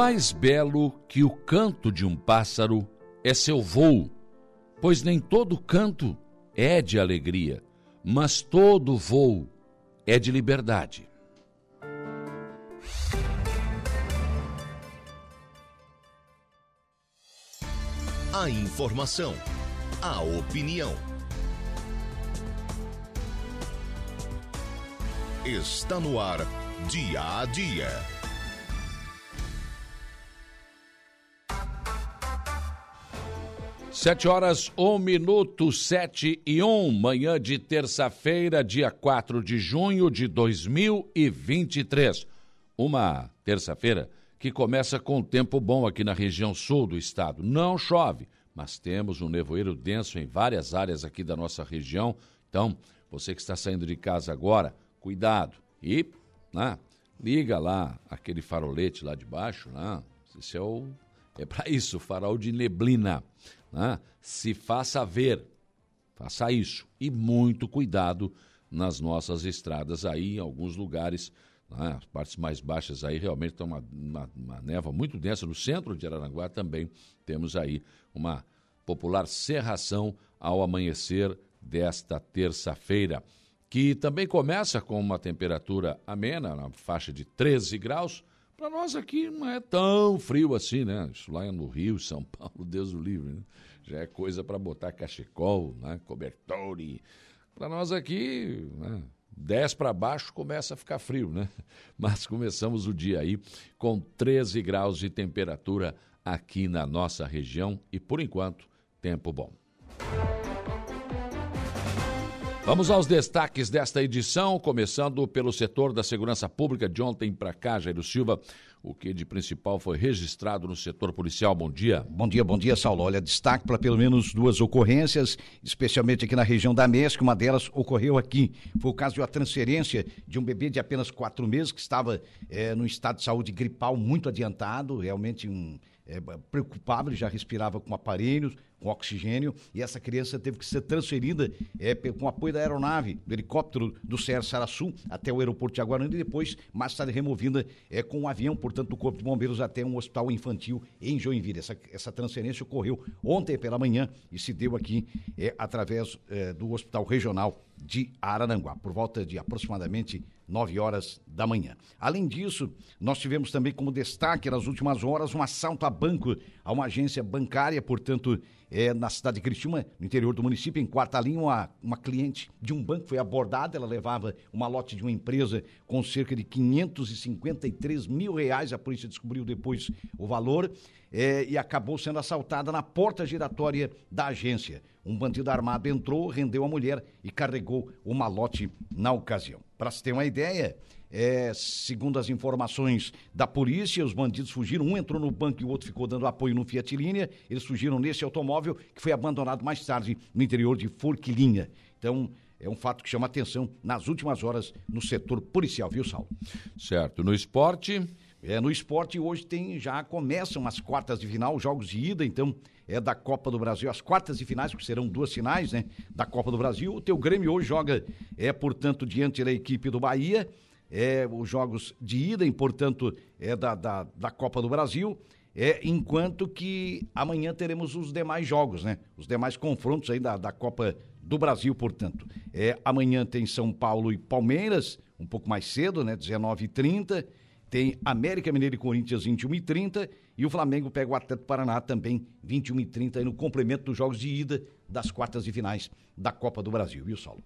Mais belo que o canto de um pássaro é seu voo, pois nem todo canto é de alegria, mas todo voo é de liberdade. A informação, a opinião. Está no ar, dia a dia. Sete horas, um minuto, sete e um, manhã de terça-feira, dia 4 de junho de 2023. Uma terça-feira que começa com tempo bom aqui na região sul do estado. Não chove, mas temos um nevoeiro denso em várias áreas aqui da nossa região. Então, você que está saindo de casa agora, cuidado. E, né, liga lá aquele farolete lá de baixo, né? Esse é o é para isso, farol de neblina, né? Se faça ver. Faça isso e muito cuidado nas nossas estradas aí em alguns lugares né? As partes mais baixas aí realmente estão uma, uma, uma névoa muito densa. No centro de Araranguá também temos aí uma popular serração ao amanhecer desta terça-feira, que também começa com uma temperatura amena, na faixa de 13 graus. Para nós aqui não é tão frio assim, né? Isso lá no Rio, São Paulo, Deus o livre, né? Já é coisa para botar cachecol, né? cobertor e... Para nós aqui, né? 10 para baixo começa a ficar frio, né? Mas começamos o dia aí com 13 graus de temperatura aqui na nossa região e, por enquanto, tempo bom. Vamos aos destaques desta edição, começando pelo setor da segurança pública de ontem para cá, Jairo Silva. O que de principal foi registrado no setor policial? Bom dia. Bom dia, bom dia, Saulo. Olha, destaque para pelo menos duas ocorrências, especialmente aqui na região da MESC. Uma delas ocorreu aqui. Foi o caso de uma transferência de um bebê de apenas quatro meses que estava é, no estado de saúde gripal muito adiantado, realmente um é, ele já respirava com aparelhos, com oxigênio, e essa criança teve que ser transferida é, com apoio da aeronave, do helicóptero do CR Saraçu até o aeroporto de Aguaranda e depois, mais tarde, removida é, com um avião, portanto, do Corpo de Bombeiros até um hospital infantil em Joinville. Essa, essa transferência ocorreu ontem pela manhã e se deu aqui é, através é, do Hospital Regional de Araranguá, por volta de aproximadamente 9 horas da manhã. Além disso, nós tivemos também como destaque nas últimas horas um assalto a banco, a uma agência bancária, portanto, é, na cidade de Cristina, no interior do município, em quarta linha, uma, uma cliente de um banco foi abordada, ela levava uma lote de uma empresa com cerca de 553 mil reais, a polícia descobriu depois o valor, é, e acabou sendo assaltada na porta giratória da agência. Um bandido armado entrou, rendeu a mulher e carregou o malote na ocasião. Para se ter uma ideia, é, segundo as informações da polícia, os bandidos fugiram. Um entrou no banco e o outro ficou dando apoio no Fiat Linha. Eles fugiram nesse automóvel que foi abandonado mais tarde no interior de Forquilinha. Então, é um fato que chama atenção nas últimas horas no setor policial, viu, Saulo? Certo. No esporte. É, no esporte hoje tem já começam as quartas de final, jogos de ida, então é da Copa do Brasil, as quartas de finais, que serão duas finais, né, da Copa do Brasil. O teu Grêmio hoje joga é, portanto, diante da equipe do Bahia, é os jogos de ida, e, portanto, é da, da, da Copa do Brasil. É, enquanto que amanhã teremos os demais jogos, né? Os demais confrontos aí da, da Copa do Brasil, portanto. É, amanhã tem São Paulo e Palmeiras, um pouco mais cedo, né? 19h30 tem América Mineiro e Corinthians 21 e 30 o Flamengo pega o Atlético Paraná também 21 e 30 no complemento dos jogos de ida das quartas e finais da Copa do Brasil, viu, Saulo?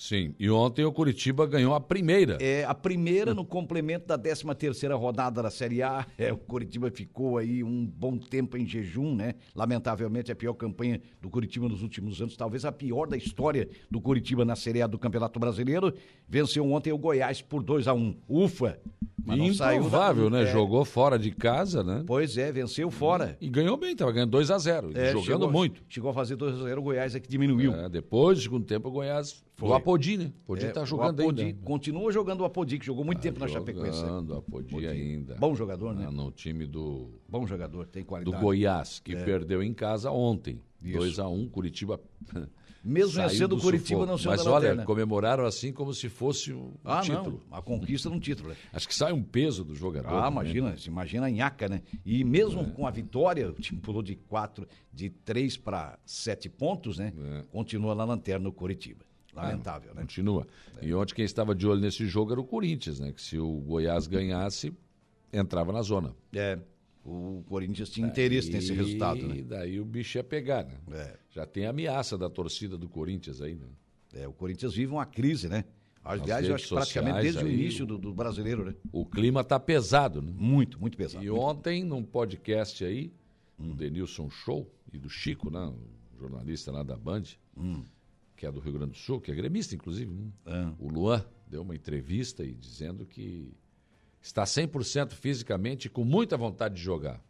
Sim, e ontem o Curitiba ganhou a primeira. É, a primeira no complemento da 13 terceira rodada da Série A. É, o Curitiba ficou aí um bom tempo em jejum, né? Lamentavelmente a pior campanha do Curitiba nos últimos anos, talvez a pior da história do Curitiba na Série A do Campeonato Brasileiro. Venceu ontem o Goiás por 2 a 1 Ufa! Mas não Improvável, né? É. Jogou fora de casa, né? Pois é, venceu fora. E ganhou bem, estava ganhando 2 a 0 é, jogando chegou, muito. Chegou a fazer 2 a 0 o Goiás é que diminuiu. É, depois, no segundo tempo, o Goiás foi. O Apodi, né? Apodi é, tá jogando Apodi, ainda. Continua jogando o Apodi, que jogou muito tá tempo na Chapecoense. Jogando o Apodi, Apodi ainda. Bom jogador, né? Ah, no time do... Bom jogador, tem qualidade. Do Goiás, que é. perdeu em casa ontem. 2 a 1 um, Curitiba Mesmo Saiu vencendo do o Curitiba sufoco. não saiu Mas da olha, lanterna. comemoraram assim como se fosse um Ah, título. não. A conquista de um título. né? Acho que sai um peso do jogador. Ah, também. imagina, se imagina a nhaca, né? E mesmo É. com a vitória, o time pulou de quatro, de três para sete pontos, né? É. Continua na lanterna no Curitiba. Lamentável, né? Continua. E ontem quem estava de olho nesse jogo era o Corinthians, né? Que se o Goiás ganhasse, entrava na zona. É. O Corinthians tinha interesse nesse E resultado, né? daí o bicho ia pegar, né? É. Já tem a ameaça da torcida do Corinthians aí, né? É, o Corinthians vive uma crise, né? Aliás, eu acho que praticamente desde o aí, início do, do brasileiro, né? O clima tá pesado, né? Muito, muito pesado. E ontem, num podcast aí, do Denilson Show e do Chico, né? O jornalista lá da Band, que é do Rio Grande do Sul, que é gremista, inclusive, né? Ah. o Luan deu uma entrevista e dizendo que está 100% fisicamente e com muita vontade de jogar.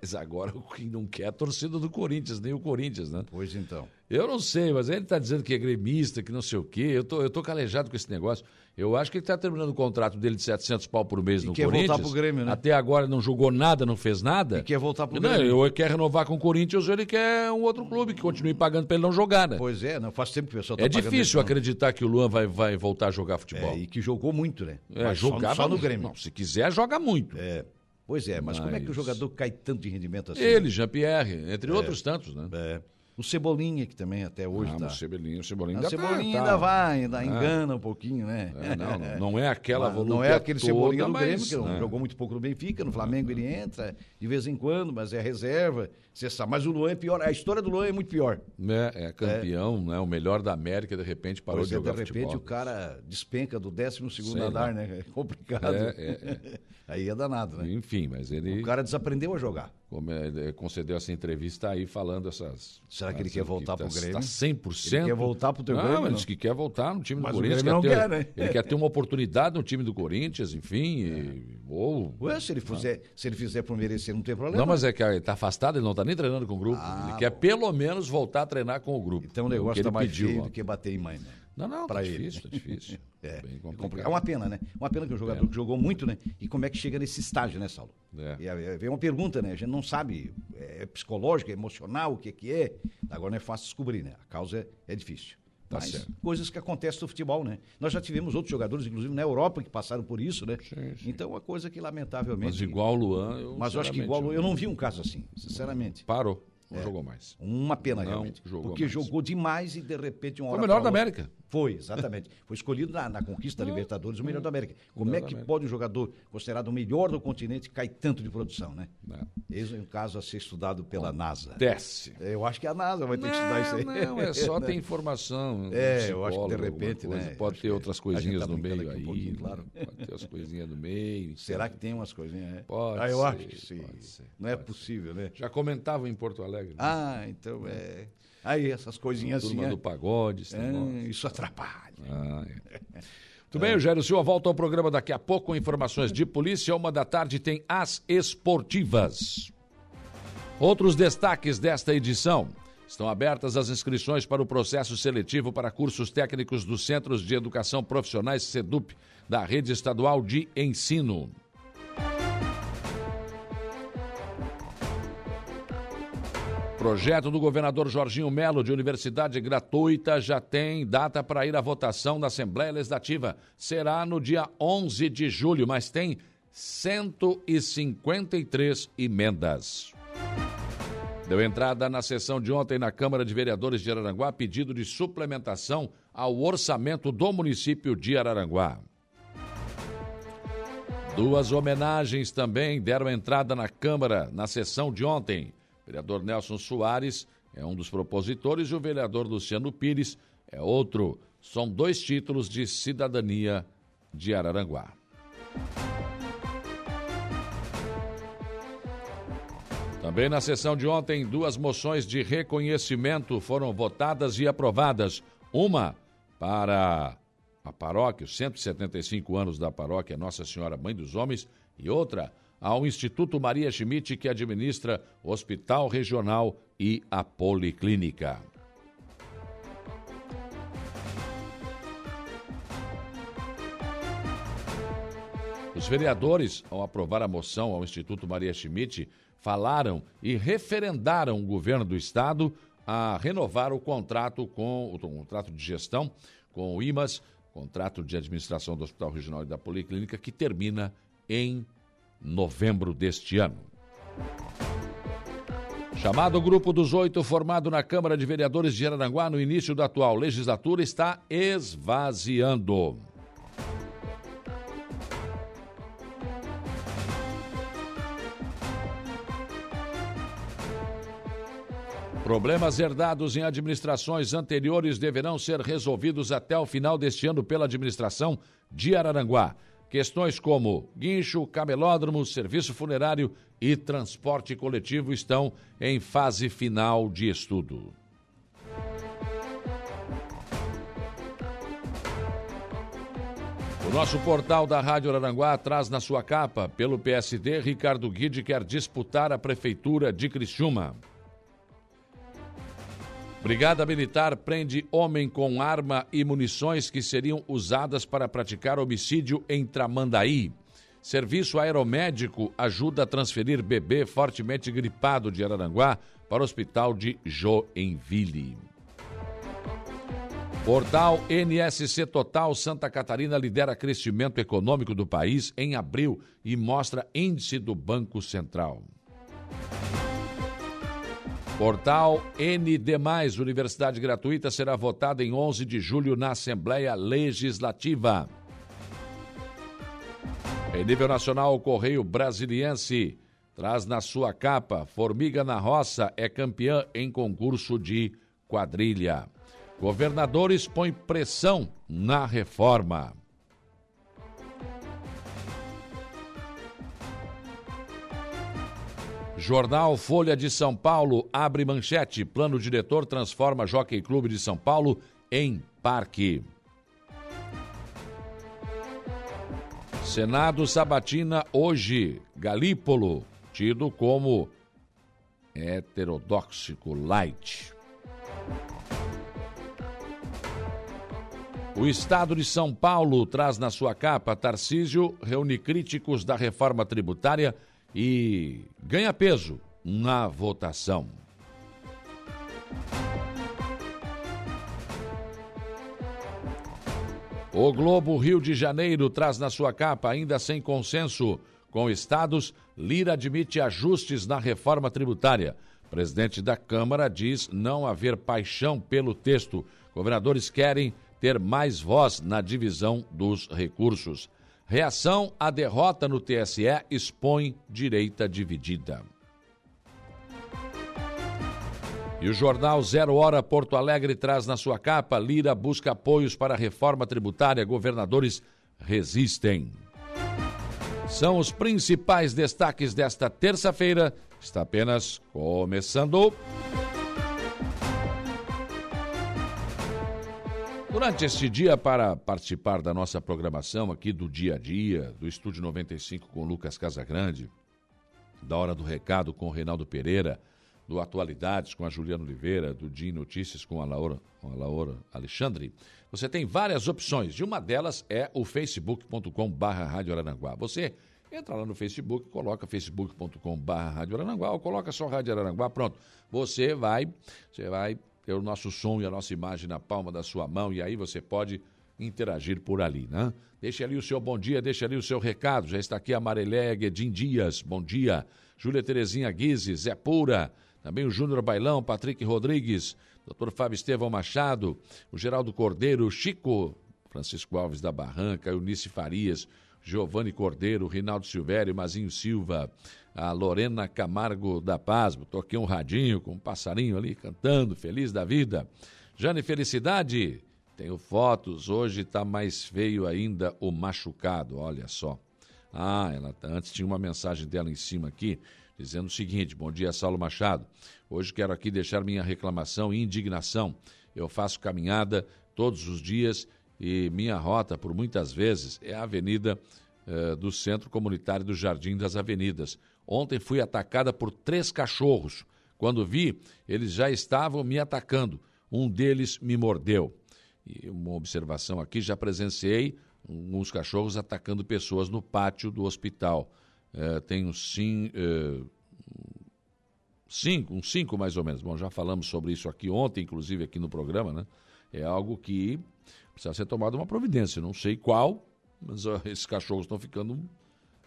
Mas agora o que não quer é a torcida do Corinthians, nem o Corinthians, né? Pois então. Eu não sei, mas ele está dizendo que é gremista, que não sei o quê. Eu tô, eu tô calejado com esse negócio. Eu acho que ele está terminando o contrato dele de 700 pau por mês E no quer Corinthians. voltar pro Grêmio, né? Até agora não jogou nada, não fez nada. E quer voltar pro não, Grêmio. Ou ele quer renovar com o Corinthians ou ele quer um outro clube que continue pagando para ele não jogar, né? Pois é, não faz tempo que o pessoal tá É difícil acreditar que o Luan vai, vai voltar a jogar futebol. É, e que jogou muito, né? É, Mas jogava só, no Grêmio. Não, se quiser, joga muito. É. Pois é, mas, como é que o Mas- jogador cai tanto de rendimento assim? Ele, Jean-Pierre, entre outros tantos, né? É. O Cebolinha, que também até hoje ah, tá. o Cebolinha, o Cebolinha Ah, ainda o Cebolinha tá, ainda tá. vai, ainda engana um pouquinho, né? É, não, não, é aquela volúpia Não é aquele toda, Cebolinha do mas, Grêmio, que né? jogou muito pouco no Benfica, no Flamengo ele entra de vez em quando, mas é reserva. Sabe, mas o Luan é pior, a história do Luan é muito pior. É, é campeão, né? O melhor da América, de repente parou Pois de é, jogar de repente futebol. o cara despenca do 12 segundo andar, né? É complicado. É, é, Aí é danado, né? Enfim, mas ele O cara desaprendeu a jogar. como é, ele concedeu essa entrevista aí falando essas. Será que ele quer voltar tá, pro Grêmio? Tá 100%. Ele quer voltar pro teu não, Grêmio, Ele não? disse que quer voltar no time do o Corinthians. Grêmio não ter, quer, né? Ele quer ter uma oportunidade no time do Corinthians, enfim. e- ou. Ué, se ele, fizer, se ele fizer por merecer, não tem problema. Não, mas é que ele tá afastado, ele não tá nem treinando com o grupo. Ah, ele quer pelo menos voltar a treinar com o grupo. Então o É negócio tá ele mais pediu, feio ó. do que bater em mãe, né? Não, não, pra tá ele. difícil, tá difícil. É, é complicado. É uma pena, né? Uma pena que um jogador que jogou muito, né? E como é que chega nesse estágio, né, Saulo? É. E vem uma pergunta, né? A gente não sabe, é psicológico, é emocional, o que que é. Agora não é fácil descobrir, né? A causa é, é difícil. Tá Mas certo. coisas que acontecem no futebol, né? Nós já tivemos outros jogadores, inclusive na Europa, que passaram por isso, né? Sim, sim. Então, uma coisa que, lamentavelmente... Mas igual o Luan, eu. Mas eu acho que igual... Eu não vi um caso assim, sinceramente. Parou, não jogou mais. Uma pena, Não realmente. jogou porque mais. jogou demais e, de repente, uma Foi hora o melhor da América. Foi, exatamente. Foi escolhido na, na conquista da Libertadores o melhor da América. Como é que pode um jogador considerado o melhor do continente cair tanto de produção, né? É. Esse é um caso a ser estudado pela NASA. Desce. Eu acho que a NASA vai ter que estudar isso aí. Não, não, é só ter informação. É, um eu acho que de repente, né, Pode ter outras gente coisinhas tá no meio um aí. pouquinho, né? claro. Pode ter as coisinhas no meio. Será que tem umas coisinhas? é? Pode ah, eu ser, acho que sim. ser, Não é possível, né? Já comentavam em Porto Alegre. né? Ah, então é. Aí, essas coisinhas assim. Turma é- do pagode, esse é, isso atrapalha. Ah, é. Muito bem, Eugênio Silva volta ao programa daqui a pouco com informações de polícia. Uma da tarde tem as esportivas. Outros destaques desta edição. Estão abertas as inscrições para o processo seletivo para cursos técnicos dos Centros de Educação Profissionais SEDUP, da Rede Estadual de Ensino. Projeto do governador Jorginho Melo de universidade gratuita já tem data para ir à votação na Assembleia Legislativa. Será no dia 11 de julho, mas tem 153 emendas. Deu entrada na sessão de ontem na Câmara de Vereadores de Araranguá pedido de suplementação ao orçamento do município de Araranguá. Duas homenagens também deram entrada na Câmara na sessão de ontem. Vereador Nelson Soares é um dos propositores e o vereador Luciano Pires é outro. São dois títulos de cidadania de Araranguá. Também na sessão de ontem, duas moções de reconhecimento foram votadas e aprovadas. Uma para a paróquia, os 175 anos da paróquia Nossa Senhora Mãe dos Homens, e outra ao Instituto Maria Schmidt, que administra o Hospital Regional e a Policlínica. Os vereadores, ao aprovar a moção ao Instituto Maria Schmidt, falaram e referendaram o governo do estado a renovar o contrato com o contrato de gestão com o IMAS, contrato de administração do Hospital Regional e da Policlínica, que termina em novembro deste ano. Chamado Grupo dos Oito, formado na Câmara de Vereadores de Araranguá no início da atual legislatura, está esvaziando. Problemas herdados em administrações anteriores deverão ser resolvidos até o final deste ano pela administração de Araranguá. Questões como guincho, camelódromo, serviço funerário e transporte coletivo estão em fase final de estudo. O nosso portal da Rádio Araranguá traz na sua capa, pelo PSD, Ricardo Guide quer disputar a prefeitura de Criciúma. Brigada Militar prende homem com arma e munições que seriam usadas para praticar homicídio em Tramandaí. Serviço aeromédico ajuda a transferir bebê fortemente gripado de Araranguá para o hospital de Joinville. Portal NSC Total Santa Catarina lidera crescimento econômico do país em abril e mostra índice do Banco Central. Portal ND+, Universidade Gratuita, será votada em 11 de julho na Assembleia Legislativa. Em nível nacional, o Correio Brasiliense traz na sua capa Formiga na Roça é campeã em concurso de quadrilha. Governadores põem pressão na reforma. Jornal Folha de São Paulo abre manchete. Plano diretor transforma Jockey Clube de São Paulo em parque. Senado sabatina hoje. Galípolo, tido como heterodóxico light. O Estado de São Paulo traz na sua capa Tarcísio reúne críticos da reforma tributária e ganha peso na votação. O Globo Rio de Janeiro traz na sua capa, ainda sem consenso com estados, Lira admite ajustes na reforma tributária. Presidente da Câmara diz não haver paixão pelo texto. Governadores querem ter mais voz na divisão dos recursos. Reação à derrota no TSE expõe direita dividida. E o jornal Zero Hora Porto Alegre traz na sua capa: Lira busca apoios para a reforma tributária, governadores resistem. São os principais destaques desta terça-feira. Está apenas começando. Durante este dia, para participar da nossa programação aqui do dia a dia, do Estúdio 95 com Lucas Casagrande, da Hora do Recado com Reinaldo Pereira, do Atualidades com a Juliana Oliveira, do Dia Notícias com a Laura, com a Laura Alexandre, você tem várias opções. E uma delas é o facebook.com barra. Você entra lá no Facebook, coloca facebook.com barra ou coloca só Rádio Araranguá, pronto. Você vai, você vai ter o nosso som e a nossa imagem na palma da sua mão e aí você pode interagir por ali, né? Deixe ali o seu bom dia, deixe ali o seu recado. Já está aqui a Mariléia Guedin Dias, bom dia. Júlia Terezinha Guise, Zé Pura, também o Júnior Bailão, Patrick Rodrigues, Dr. Fábio Estevão Machado, o Geraldo Cordeiro, Chico, Francisco Alves da Barranca, Eunice Farias, Giovanni Cordeiro, Rinaldo Silvério, Mazinho Silva, a Lorena Camargo da Paz. Toquei um radinho com um passarinho ali cantando, feliz da vida. Jane Felicidade, tenho fotos. Hoje está mais feio ainda o machucado, olha só. Ah, ela tá, antes tinha uma mensagem dela em cima aqui, dizendo o seguinte: Bom dia, Saulo Machado. Hoje quero aqui deixar minha reclamação e indignação. Eu faço caminhada todos os dias e minha rota, por muitas vezes, é a Avenida eh, do Centro Comunitário do Jardim das Avenidas. Ontem fui atacada por três cachorros. Quando vi, eles já estavam me atacando. Um deles me mordeu. E uma observação aqui: já presenciei uns cachorros atacando pessoas no pátio do hospital. Eh, tenho sim. Eh, Cinco, uns cinco mais ou menos. Bom, já falamos sobre isso aqui ontem, inclusive aqui no programa, né? É algo que precisa ser tomado uma providência. Não sei qual, mas ó, esses cachorros estão ficando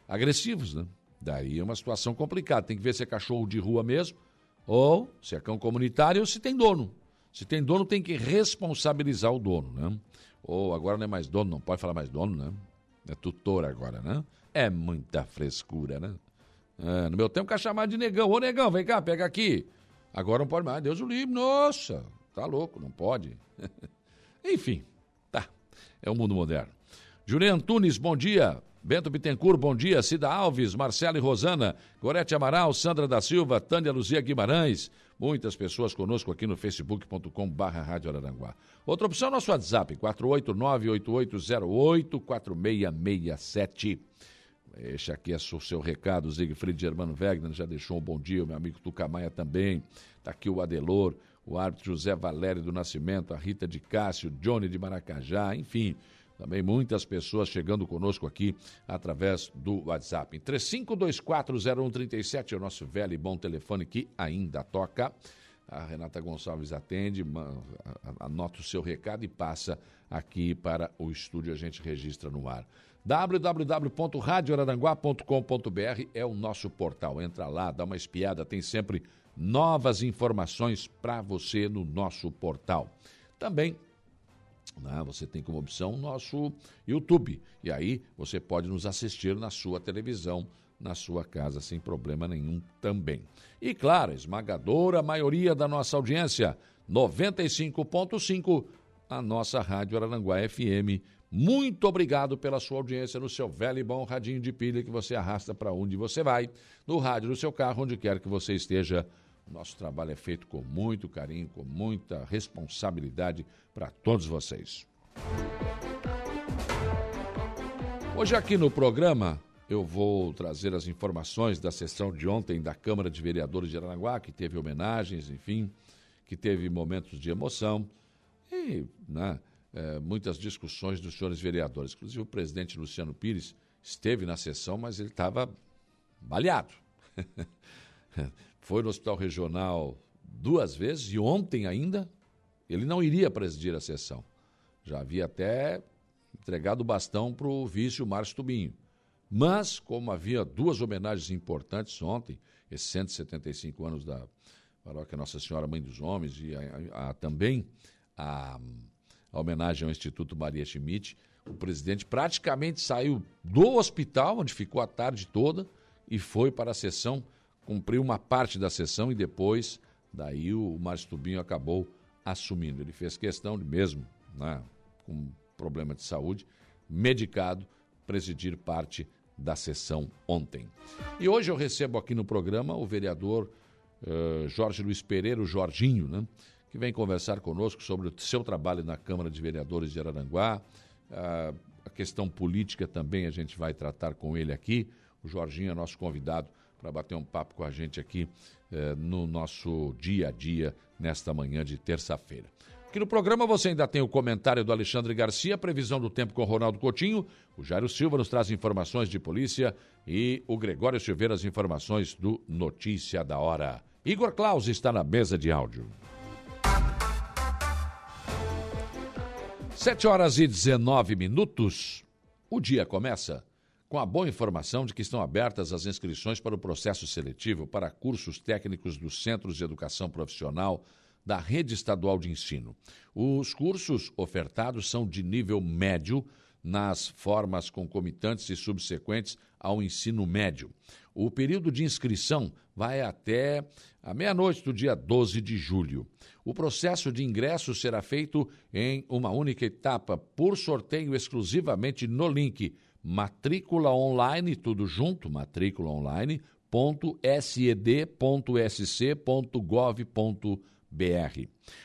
agressivos, né? Daí é uma situação complicada. Tem que ver se é cachorro de rua mesmo, ou se é cão comunitário, ou se tem dono. Se tem dono, tem que responsabilizar o dono, né? Ou agora não é mais dono, não pode falar mais dono, né? É tutor agora, né? É muita frescura, né? É, no meu tempo, que chamar de negão. Ô, negão, vem cá, pega aqui. Agora não pode mais. Deus o livre. Nossa, tá louco, não pode. Enfim, tá. É o mundo moderno. Julian Antunes, bom dia. Bento Bittencourt, bom dia. Cida Alves, Marcelo e Rosana, Gorete Amaral, Sandra da Silva, Tânia Luzia Guimarães. Muitas pessoas conosco aqui no facebook.com. Outra opção, nosso WhatsApp, 489-8808-4667. Este aqui é o seu recado, Siegfried Germano Wegner já deixou um bom dia, o meu amigo Tucamaia também. Está aqui o Adelor, o árbitro José Valério do Nascimento, a Rita de Cássio, Johnny de Maracajá, enfim. Também muitas pessoas chegando conosco aqui através do WhatsApp. 35240137 é o nosso velho e bom telefone que ainda toca. A Renata Gonçalves atende, anota o seu recado e passa aqui para o estúdio, a gente registra no ar www.radioararanguá.com.br é o nosso portal. Entra lá, dá uma espiada, tem sempre novas informações para você no nosso portal. Também né, você tem como opção o nosso YouTube. E aí você pode nos assistir na sua televisão, na sua casa, sem problema nenhum também. E claro, esmagadora maioria da nossa audiência, 95.5, a nossa Rádio Araranguá FM muito obrigado pela sua audiência no seu velho e bom radinho de pilha que você arrasta para onde você vai, no rádio do seu carro, onde quer que você esteja. Nosso trabalho é feito com muito carinho, com muita responsabilidade para todos vocês. Hoje aqui no programa eu vou trazer as informações da sessão de ontem da Câmara de Vereadores de Aranaguá, que teve homenagens, enfim, que teve momentos de emoção e, né, é, muitas discussões dos senhores vereadores. Inclusive, o presidente Luciano Pires esteve na sessão, mas ele estava baleado. Foi no Hospital Regional duas vezes e ontem ainda ele não iria presidir a sessão. Já havia até entregado o bastão para o vice, Márcio Tubinho. Mas, como havia duas homenagens importantes ontem, esses 175 anos da paróquia Nossa Senhora Mãe dos Homens e a, a, também a a homenagem ao Instituto Maria Schmidt. O presidente praticamente saiu do hospital, onde ficou a tarde toda, e foi para a sessão, cumpriu uma parte da sessão e depois, daí o Márcio Tubinho acabou assumindo. Ele fez questão de mesmo, né, com problema de saúde, medicado, presidir parte da sessão ontem. E hoje eu recebo aqui no programa o vereador uh, Jorge Luiz Pereira, o Jorginho, né? que vem conversar conosco sobre o seu trabalho na Câmara de Vereadores de Araranguá. Ah, a questão política também a gente vai tratar com ele aqui. O Jorginho é nosso convidado para bater um papo com a gente aqui eh, no nosso dia a dia, nesta manhã de terça-feira. Aqui no programa você ainda tem o comentário do Alexandre Garcia, previsão do tempo com o Ronaldo Coutinho, o Jairo Silva nos traz informações de polícia e o Gregório Silveira as informações do Notícia da Hora. Igor Claus está na mesa de áudio. 7 horas e 19 minutos. O dia começa com a boa informação de que estão abertas as inscrições para o processo seletivo para cursos técnicos dos Centros de Educação Profissional da Rede Estadual de Ensino. Os cursos ofertados são de nível médio nas formas concomitantes e subsequentes ao ensino médio. O período de inscrição vai até a meia-noite do dia 12 de julho. O processo de ingresso será feito em uma única etapa, por sorteio exclusivamente no link matrícula online, tudo junto, matrícula online, .sed.sc.gov.br.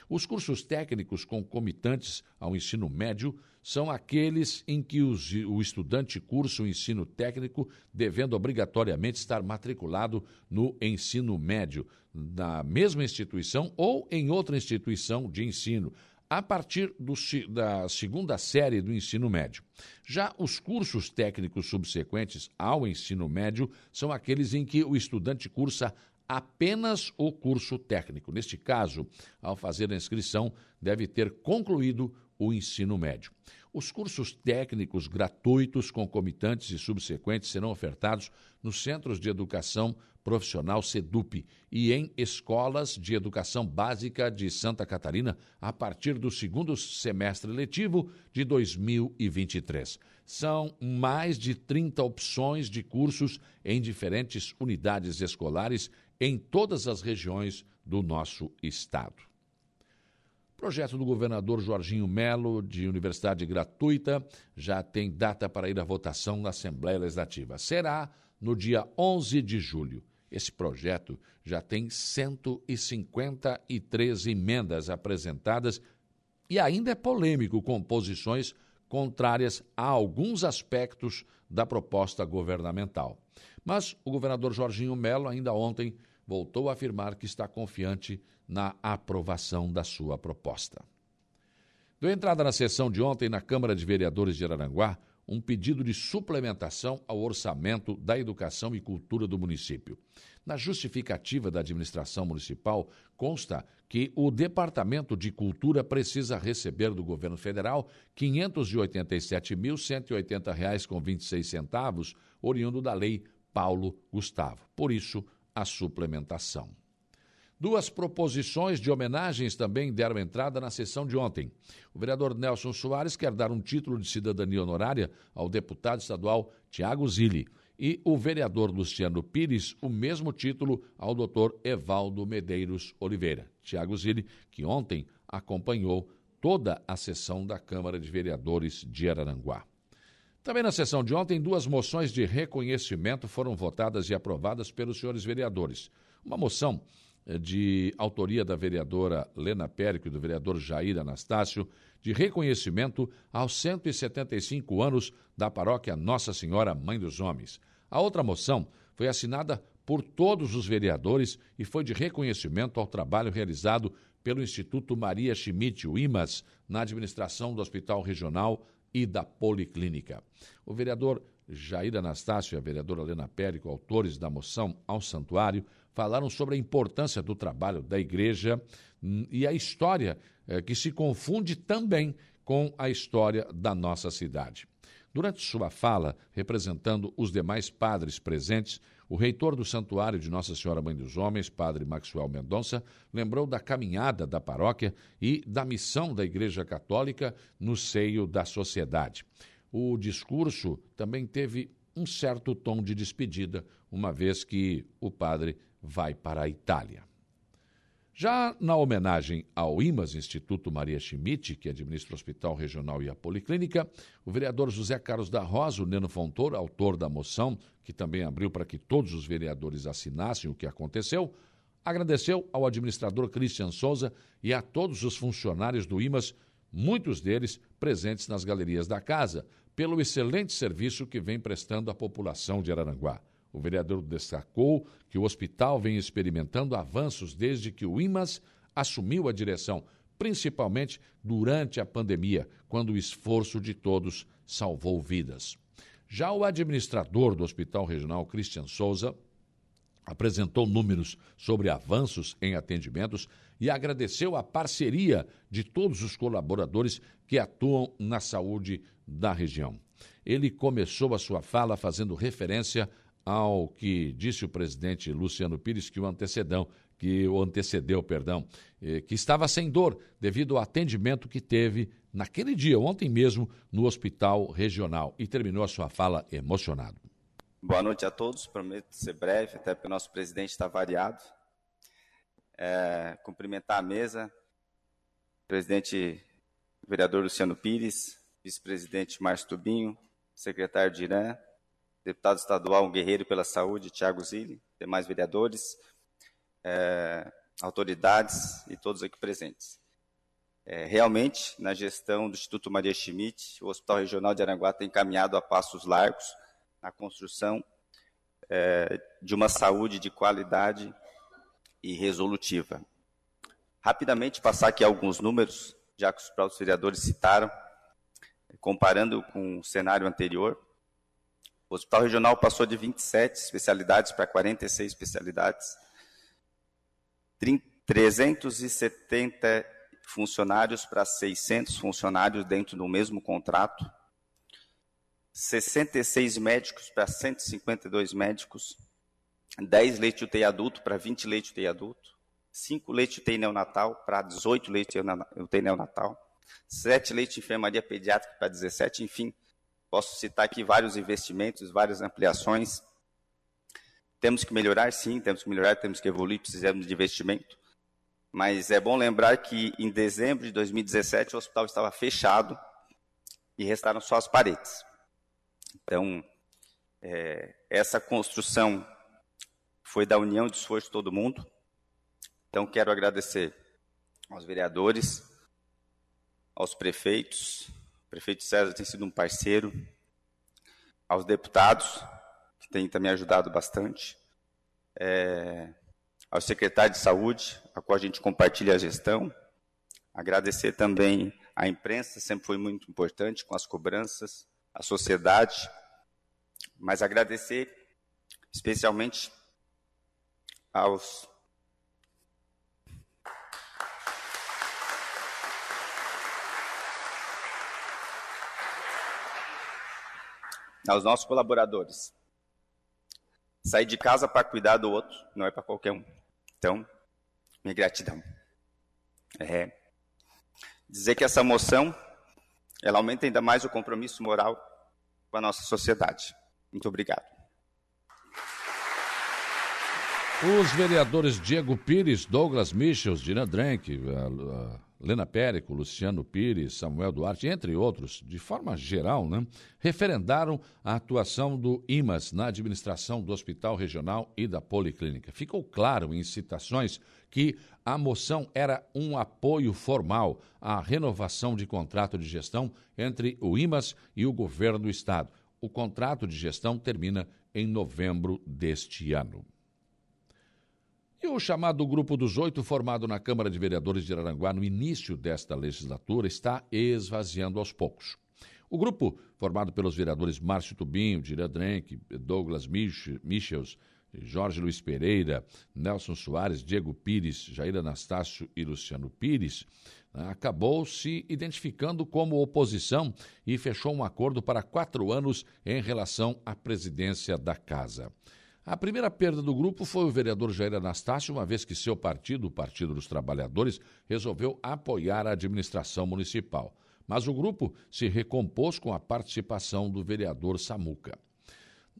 Os cursos técnicos concomitantes ao ensino médio são aqueles em que os, o estudante cursa o ensino técnico, devendo obrigatoriamente estar matriculado no ensino médio, na mesma instituição ou em outra instituição de ensino, a partir do, da segunda série do ensino médio. Já os cursos técnicos subsequentes ao ensino médio são aqueles em que o estudante cursa apenas o curso técnico. Neste caso, ao fazer a inscrição, deve ter concluído o ensino médio. Os cursos técnicos gratuitos, concomitantes e subsequentes serão ofertados nos Centros de Educação Profissional SEDUP e em escolas de educação básica de Santa Catarina a partir do segundo semestre letivo de 2023. São mais de 30 opções de cursos em diferentes unidades escolares em todas as regiões do nosso estado. Projeto do governador Jorginho Melo, de universidade gratuita, já tem data para ir à votação na Assembleia Legislativa. Será no dia 11 de julho. Esse projeto já tem 153 emendas apresentadas e ainda é polêmico com posições contrárias a alguns aspectos da proposta governamental. Mas o governador Jorginho Melo, ainda ontem, voltou a afirmar que está confiante na aprovação da sua proposta. Deu entrada na sessão de ontem na Câmara de Vereadores de Araranguá um pedido de suplementação ao orçamento da educação e cultura do município. Na justificativa da administração municipal, consta que o Departamento de Cultura precisa receber do governo federal R$ 587.180,26, oriundo da Lei Paulo Gustavo. Por isso, a suplementação. Duas proposições de homenagens também deram entrada na sessão de ontem. O vereador Nelson Soares quer dar um título de cidadania honorária ao deputado estadual Tiago Zilli e o vereador Luciano Pires o mesmo título ao doutor Evaldo Medeiros Oliveira. Tiago Zilli, que ontem acompanhou toda a sessão da Câmara de Vereadores de Araranguá. Também na sessão de ontem, duas moções de reconhecimento foram votadas e aprovadas pelos senhores vereadores. Uma moção de autoria da vereadora Lena Périco e do vereador Jair Anastácio, de reconhecimento aos 175 anos da paróquia Nossa Senhora Mãe dos Homens. A outra moção foi assinada por todos os vereadores e foi de reconhecimento ao trabalho realizado pelo Instituto Maria Schmidt, IMAS, na administração do Hospital Regional e da Policlínica. O vereador Jair Anastácio e a vereadora Helena Périco, autores da moção ao santuário, falaram sobre a importância do trabalho da igreja hum, e a história eh, que se confunde também com a história da nossa cidade. Durante sua fala, representando os demais padres presentes, o reitor do Santuário de Nossa Senhora Mãe dos Homens, padre Maxwell Mendonça, lembrou da caminhada da paróquia e da missão da Igreja Católica no seio da sociedade. O discurso também teve um certo tom de despedida, uma vez que o padre vai para a Itália. Já na homenagem ao IMAS, Instituto Maria Schmidt, que administra o Hospital Regional e a Policlínica, o vereador José Carlos da Rosa, o Neno Fontour, autor da moção, que também abriu para que todos os vereadores assinassem o que aconteceu, agradeceu ao administrador Christian Souza e a todos os funcionários do IMAS, muitos deles presentes nas galerias da casa, pelo excelente serviço que vem prestando à população de Araranguá. O vereador destacou que o hospital vem experimentando avanços desde que o IMAS assumiu a direção, principalmente durante a pandemia, quando o esforço de todos salvou vidas. Já o administrador do Hospital Regional, Christian Souza, apresentou números sobre avanços em atendimentos e agradeceu a parceria de todos os colaboradores que atuam na saúde da região. Ele começou a sua fala fazendo referência ao que disse o presidente Luciano Pires que o antecedão, que o antecedeu, perdão, eh, que estava sem dor devido ao atendimento que teve naquele dia, ontem mesmo, no hospital regional e terminou a sua fala emocionado. Boa noite a todos, prometo ser breve, até porque o nosso presidente está variado. É, cumprimentar a mesa, presidente vereador Luciano Pires, vice-presidente Márcio Tubinho, secretário de Irã, deputado estadual, um guerreiro pela saúde, Tiago Zilli, demais vereadores, é, autoridades e todos aqui presentes. É, realmente, na gestão do Instituto Maria Schmidt, o Hospital Regional de Aranguá tem caminhado a passos largos na construção é, de uma saúde de qualidade e resolutiva. Rapidamente passar aqui alguns números, já que os próprios vereadores citaram, comparando com o cenário anterior. O Hospital Regional passou de 27 especialidades para 46 especialidades. 370 funcionários para 600 funcionários dentro do mesmo contrato, 66 médicos para 152 médicos, 10 leitos de UTI adulto para 20 leitos de UTI adulto, 5 leitos de UTI neonatal para 18 leitos de UTI neonatal, 7 leitos de enfermaria pediátrica para 17, enfim, posso citar aqui vários investimentos, várias ampliações. Temos que melhorar, sim, temos que melhorar, temos que evoluir, precisamos de investimento. Mas é bom lembrar que em dezembro de 2017 o hospital estava fechado e restaram só as paredes. Então, é, essa construção foi da união de esforço de todo mundo. Então, quero agradecer aos vereadores, aos prefeitos. O prefeito César tem sido um parceiro. Aos deputados, que têm também ajudado bastante. É, ao secretário de saúde, a qual a gente compartilha a gestão. Agradecer também à imprensa, sempre foi muito importante com as cobranças, a sociedade. Mas agradecer especialmente aos aos nossos colaboradores. Sair de casa para cuidar do outro não é para qualquer um. Então, minha gratidão. É. Dizer que essa moção ela aumenta ainda mais o compromisso moral com a nossa sociedade. Muito obrigado. Os vereadores Diego Pires, Douglas Michels, Dina Drenck, Lena Périco, Luciano Pires, Samuel Duarte, entre outros, de forma geral, né, referendaram a atuação do IMAS na administração do Hospital Regional e da Policlínica. Ficou claro em citações que a moção era um apoio formal à renovação de contrato de gestão entre o IMAS e o governo do Estado. O contrato de gestão termina em novembro deste ano. E o chamado Grupo dos Oito, formado na Câmara de Vereadores de Araranguá no início desta legislatura, está esvaziando aos poucos. O grupo, formado pelos vereadores Márcio Tubinho, Dira Drenck, Douglas Michels, Jorge Luiz Pereira, Nelson Soares, Diego Pires, Jair Anastácio e Luciano Pires, né, acabou se identificando como oposição e fechou um acordo para quatro anos em relação à presidência da Casa. A primeira perda do grupo foi o vereador Jair Anastácio, uma vez que seu partido, o Partido dos Trabalhadores, resolveu apoiar a administração municipal. Mas o grupo se recompôs com a participação do vereador Samuca.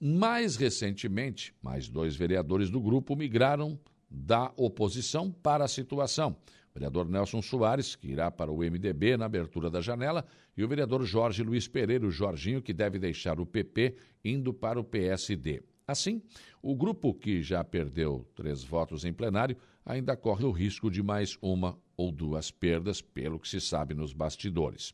Mais recentemente, mais dois vereadores do grupo migraram da oposição para a situação. O vereador Nelson Soares, que irá para o MDB na abertura da janela, e o vereador Jorge Luiz Pereira, o Jorginho, que deve deixar o PP indo para o PSD. Assim, o grupo que já perdeu três votos em plenário ainda corre o risco de mais uma ou duas perdas, pelo que se sabe nos bastidores.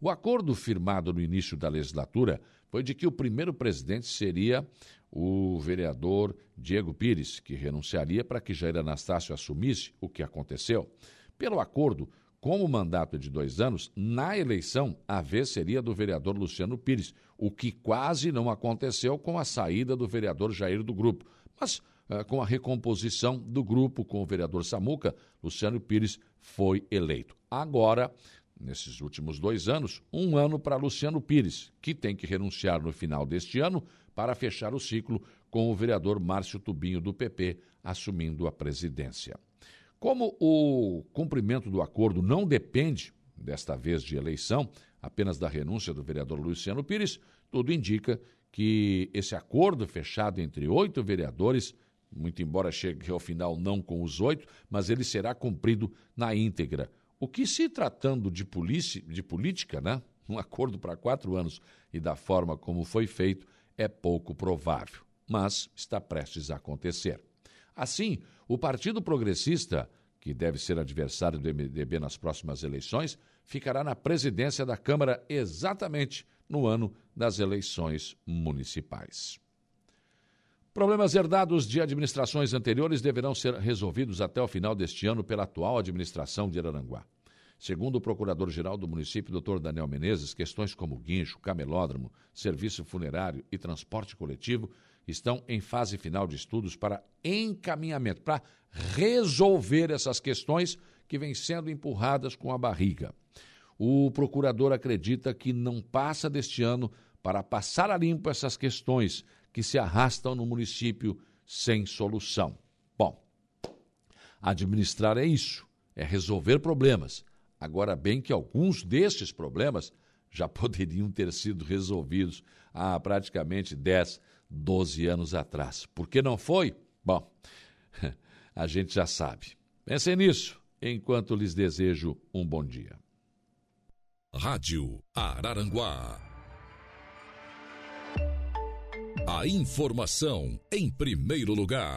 O acordo firmado no início da legislatura foi de que o primeiro presidente seria o vereador Diego Pires, que renunciaria para que Jair Anastácio assumisse o que aconteceu. Pelo acordo, como o mandato é de dois anos, na eleição, a vez seria do vereador Luciano Pires, o que quase não aconteceu com a saída do vereador Jair do grupo. Mas, uh, com a recomposição do grupo com o vereador Samuca, Luciano Pires foi eleito. Agora, nesses últimos dois anos, um ano para Luciano Pires, que tem que renunciar no final deste ano para fechar o ciclo com o vereador Márcio Tubinho do PP assumindo a presidência. Como o cumprimento do acordo não depende, desta vez de eleição, apenas da renúncia do vereador Luciano Pires, tudo indica que esse acordo fechado entre oito vereadores, muito embora chegue ao final não com os oito, mas ele será cumprido na íntegra. O que, se tratando de, polícia, de política, né? um acordo para quatro anos e da forma como foi feito, é pouco provável, mas está prestes a acontecer. Assim, o Partido Progressista, que deve ser adversário do MDB nas próximas eleições, ficará na presidência da Câmara exatamente no ano das eleições municipais. Problemas herdados de administrações anteriores deverão ser resolvidos até o final deste ano pela atual administração de Araranguá. Segundo o procurador-geral do município, Dr. Daniel Menezes, questões como guincho, camelódromo, serviço funerário e transporte coletivo estão em fase final de estudos para encaminhamento, para resolver essas questões que vêm sendo empurradas com a barriga. O procurador acredita que não passa deste ano para passar a limpo essas questões que se arrastam no município sem solução. Bom, administrar é isso, é resolver problemas. Agora, bem que alguns destes problemas já poderiam ter sido resolvidos há praticamente 10, 12 anos atrás. Por que não foi? Bom, a gente já sabe. Pensem nisso enquanto lhes desejo um bom dia. Rádio Araranguá a informação em primeiro lugar.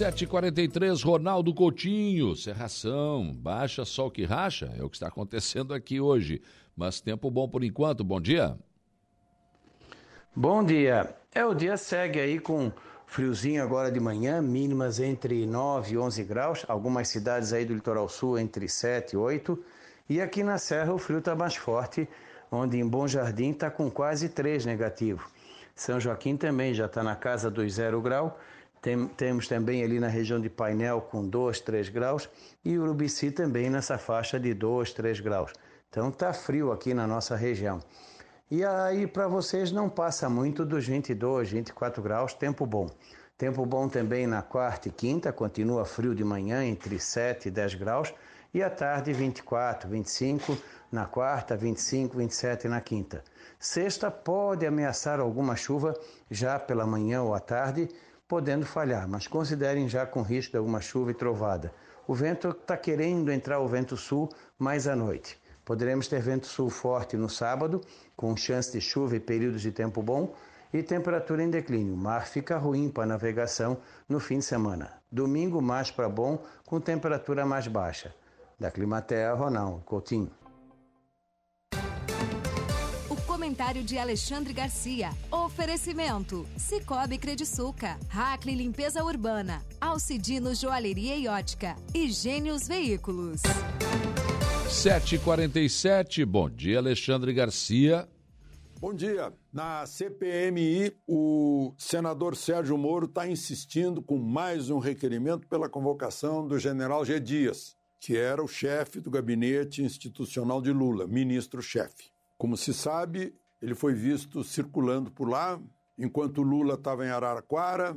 7h43, Ronaldo Coutinho, Serração, baixa sol que racha, é o que está acontecendo aqui hoje. Mas tempo bom por enquanto, bom dia. Bom dia. É, o dia segue aí com friozinho agora de manhã, mínimas entre 9 e 11 graus, algumas cidades aí do litoral sul entre 7 e 8. E aqui na Serra o frio está mais forte, onde em Bom Jardim está com quase 3 negativo. São Joaquim também já está na casa dos 0 grau tem, temos também ali na região de Painel com 2, 3 graus e Urubici também nessa faixa de 2, 3 graus. Então tá frio aqui na nossa região. E aí para vocês não passa muito dos 22, 24 graus, tempo bom. Tempo bom também na quarta e quinta, continua frio de manhã entre 7 e 10 graus e à tarde 24, 25 na quarta, 25, 27 na quinta. Sexta pode ameaçar alguma chuva já pela manhã ou à tarde podendo falhar, mas considerem já com risco de alguma chuva e trovada. O vento está querendo entrar o vento sul mais à noite. Poderemos ter vento sul forte no sábado, com chance de chuva e períodos de tempo bom, e temperatura em declínio. O mar fica ruim para navegação no fim de semana. Domingo mais para bom, com temperatura mais baixa. Da Climatea, Ronaldo Coutinho comentário de Alexandre Garcia. Oferecimento: Cicobi Crediçuca, Hackley Limpeza Urbana, Alcidino Joalheria e Ótica e Gênios Veículos. 7h47, bom dia, Alexandre Garcia. Bom dia. Na CPMI, o senador Sérgio Moro está insistindo com mais um requerimento pela convocação do general G. Dias, que era o chefe do gabinete institucional de Lula, ministro-chefe. Como se sabe, ele foi visto circulando por lá, enquanto Lula estava em Araraquara,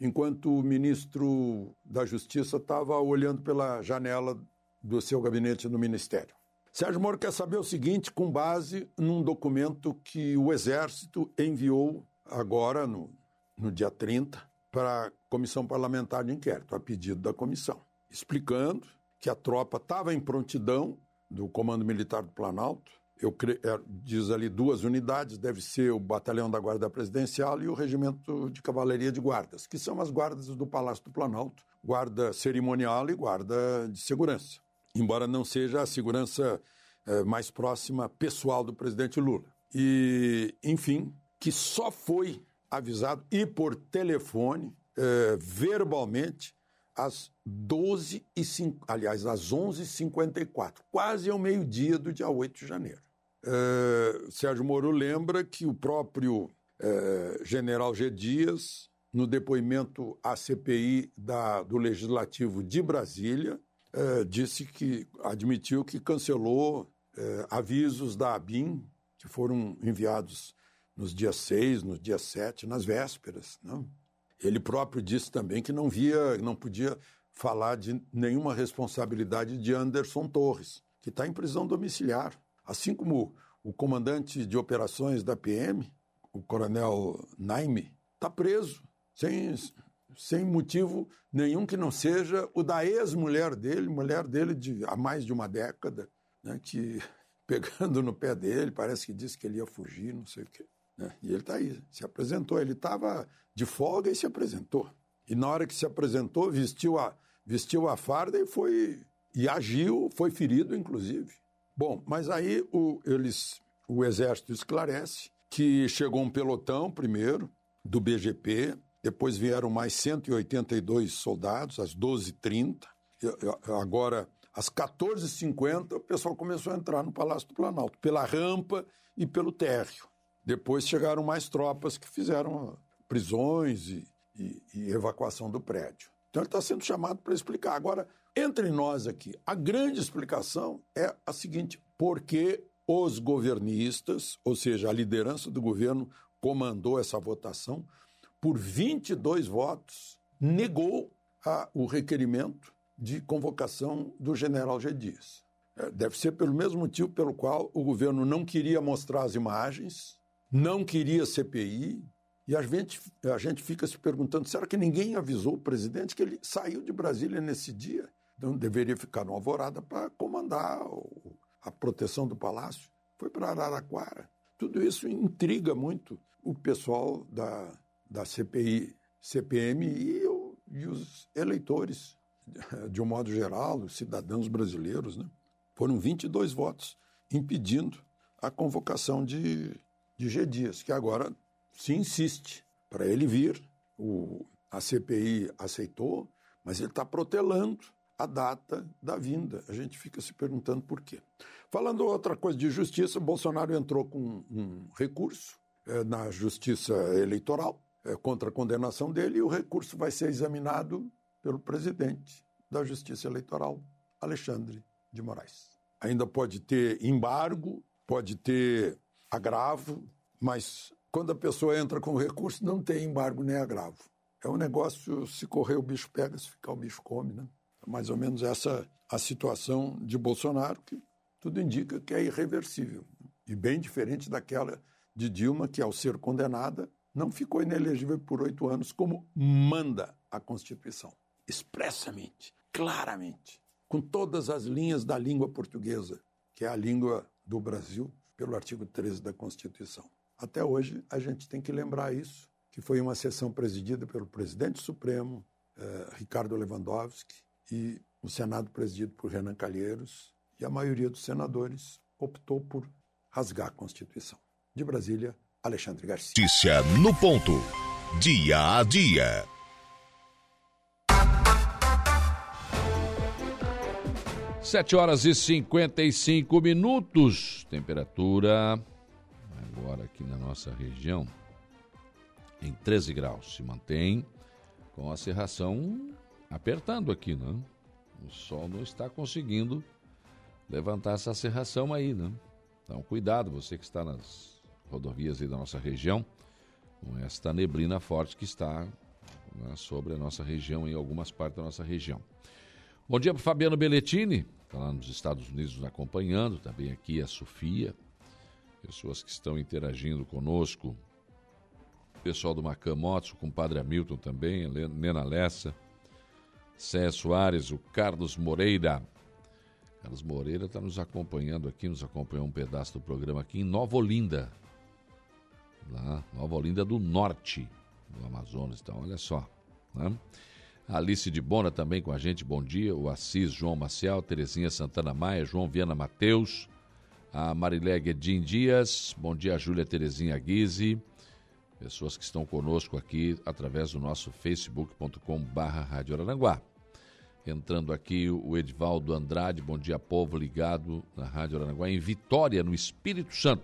enquanto o ministro da Justiça estava olhando pela janela do seu gabinete no ministério. Sérgio Moro quer saber o seguinte, com base num documento que o Exército enviou agora, no, no dia 30, para a Comissão Parlamentar de Inquérito, a pedido da comissão, explicando que a tropa estava em prontidão do Comando Militar do Planalto, eu cre... É, diz ali duas unidades, deve ser o Batalhão da Guarda Presidencial e o Regimento de Cavalaria de Guardas, que são as guardas do Palácio do Planalto, guarda cerimonial e guarda de segurança, embora não seja a segurança é, mais próxima pessoal do presidente Lula. E, enfim, que só foi avisado e por telefone, é, verbalmente, às 12 e 5, aliás, às 11h54, quase ao meio-dia do dia 8 de janeiro. É, Sérgio Moro lembra que o próprio é, general G. Dias, no depoimento à CPI da, do Legislativo de Brasília, é, disse que admitiu que cancelou avisos da ABIN que foram enviados nos dias 6, nos dias 7, nas vésperas. Não? Ele próprio disse também que não via, não podia falar de nenhuma responsabilidade de Anderson Torres, que está em prisão domiciliar. Assim como o comandante de operações da PM, o coronel Naime, está preso, sem, sem motivo nenhum que não seja o da ex-mulher dele, mulher dele de, há mais de uma década, né, que pegando no pé dele, parece que disse que ele ia fugir, não sei o quê. Né? E ele está aí, se apresentou. Ele estava de folga e se apresentou. E na hora que se apresentou, vestiu a, vestiu a farda e foi e agiu, foi ferido, inclusive. Bom, mas aí o, eles, o exército esclarece que chegou um pelotão primeiro do BGP, depois vieram mais 182 soldados às 12h30. Agora, às 14h50, o pessoal começou a entrar no Palácio do Planalto, pela rampa e pelo térreo. Depois chegaram mais tropas que fizeram prisões e, e, e evacuação do prédio. Então ele está sendo chamado para explicar. Agora, entre nós aqui, a grande explicação é a seguinte: por que os governistas, ou seja, a liderança do governo, comandou essa votação, por 22 votos, negou a, o requerimento de convocação do general G. Dias. É, deve ser pelo mesmo motivo pelo qual o governo não queria mostrar as imagens, não queria CPI, e a gente, a gente fica se perguntando: será que ninguém avisou o presidente que ele saiu de Brasília nesse dia? Então deveria ficar no Alvorada para comandar a proteção do palácio. Foi para Araraquara. Tudo isso intriga muito o pessoal da, da CPI, CPM e, e os eleitores, de um modo geral, os cidadãos brasileiros. Né? Foram 22 votos impedindo a convocação de, de G. Dias, que agora se insiste para ele vir. O, a CPI aceitou, mas ele está protelando a data da vinda. A gente fica se perguntando por quê. Falando outra coisa de justiça, Bolsonaro entrou com um recurso é, na justiça eleitoral é, contra a condenação dele e o recurso vai ser examinado pelo presidente da justiça eleitoral, Alexandre de Moraes. Ainda pode ter embargo, pode ter agravo, mas quando a pessoa entra com recurso, não tem embargo nem agravo. É um negócio, se correr o bicho pega, se ficar o bicho come, né? mais ou menos essa a situação de Bolsonaro, que tudo indica que é irreversível. E bem diferente daquela de Dilma, que ao ser condenada, não ficou inelegível por oito anos, como manda a Constituição. Expressamente, claramente, com todas as linhas da língua portuguesa, que é a língua do Brasil, pelo artigo 13 da Constituição. Até hoje, a gente tem que lembrar isso, que foi uma sessão presidida pelo presidente Supremo, eh, Ricardo Lewandowski, e o Senado presidido por Renan Calheiros e a maioria dos senadores optou por rasgar a Constituição. De Brasília, Alexandre Garcia. Notícia no ponto. Dia a dia. Sete horas e cinquenta e cinco minutos. Temperatura agora aqui na nossa região em 13 graus. Se mantém com a serração apertando aqui, né? O sol não está conseguindo levantar essa serração aí, né? Então, cuidado, você que está nas rodovias aí da nossa região, com esta neblina forte que está né, sobre a nossa região, em algumas partes da nossa região. Bom dia para Fabiano Belletini, está lá nos Estados Unidos nos acompanhando, também aqui a Sofia, pessoas que estão interagindo conosco, pessoal do Macam Motos, o compadre Hamilton também, Nena Lessa, Cé Soares, o Carlos Moreira. Carlos Moreira está nos acompanhando aqui, nos acompanhou um pedaço do programa aqui em Nova Olinda. Lá, Nova Olinda do Norte, do Amazonas. Então, olha só. Né? Alice de Bona também com a gente, bom dia. O Assis João Maciel, Terezinha Santana Maia, João Viana Mateus, a Marilé Guedin Dias, bom dia, Júlia Terezinha Guise pessoas que estão conosco aqui através do nosso facebook.com barra Rádio. Entrando aqui o Edvaldo Andrade, bom dia povo ligado na Rádio Araranguá em Vitória, no Espírito Santo.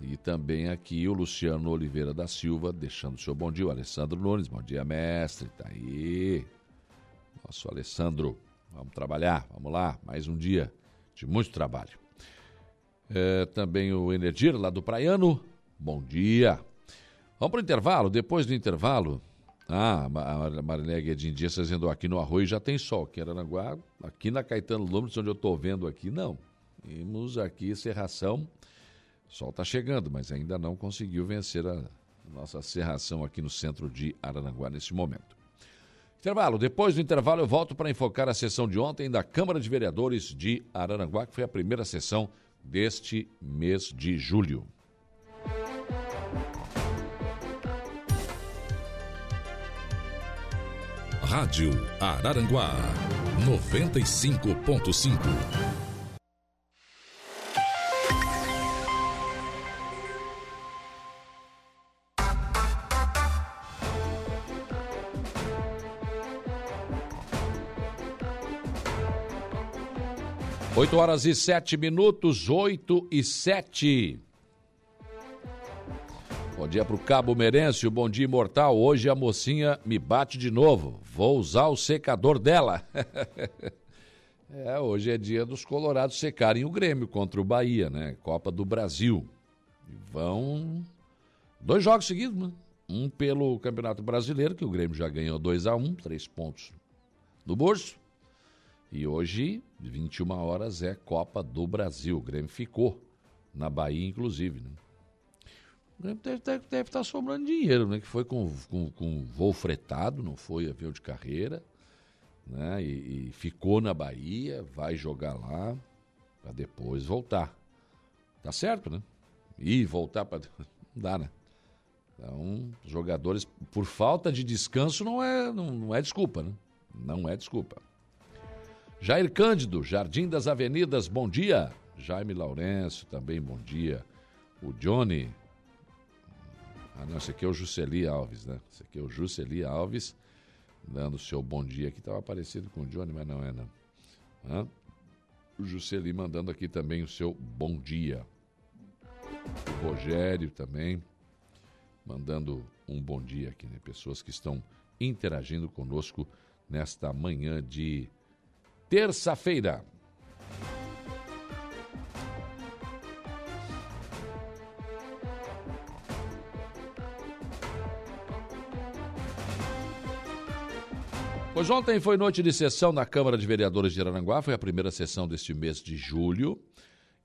E também aqui o Luciano Oliveira da Silva, deixando o seu bom dia. O Alessandro Nunes, bom dia mestre, tá aí. Nosso Alessandro, vamos trabalhar, vamos lá, mais um dia de muito trabalho. É, também o Energia lá do Praiano, Bom dia. Vamos para o intervalo. Depois do intervalo, ah, a Marilé Guedin Dias dizendo aqui no Arroio já tem sol. Aqui em Aranaguá, aqui na Caetano Lomes, onde eu estou vendo aqui, não. Temos aqui serração. Sol está chegando, mas ainda não conseguiu vencer a nossa serração aqui no centro de Aranaguá nesse momento. Intervalo. Depois do intervalo, eu volto para enfocar a sessão de ontem da Câmara de Vereadores de Araranguá, que foi a primeira sessão deste mês de julho. Rádio Araranguá 95.5. Oito horas e sete minutos, oito e sete. Bom dia para o Cabo Merêncio, bom dia imortal. Hoje a mocinha me bate de novo. Vou usar o secador dela. é, hoje é dia dos Colorados secarem o Grêmio contra o Bahia, né? Copa do Brasil. E vão. Dois jogos seguidos, né? Um pelo Campeonato Brasileiro, que o Grêmio já ganhou 2 a 1 um, três pontos no bolso. E hoje, 21 horas, é Copa do Brasil. O Grêmio ficou na Bahia, inclusive, né? O Grêmio deve, deve, deve estar tá sobrando dinheiro, né? Que foi com, com, com voo fretado, não foi avião de carreira, né? E, e ficou na Bahia, vai jogar lá para depois voltar. Tá certo, né? E voltar para não dá, né? Então, jogadores por falta de descanso não é não, não é desculpa, né? Não é desculpa. Jair Cândido, Jardim das Avenidas, bom dia. Jaime Lourenço, também bom dia. O Johnny, ah, não, esse aqui é o Jusceli Alves, né? Esse aqui é o Jusceli Alves, dando o seu bom dia aqui. Estava parecido com o Johnny, mas não é, não. Hã? O Jusceli mandando aqui também o seu bom dia. O Rogério também mandando um bom dia aqui, né? Pessoas que estão interagindo conosco nesta manhã de terça-feira. Pois ontem foi noite de sessão na Câmara de Vereadores de Araranguá, foi a primeira sessão deste mês de julho.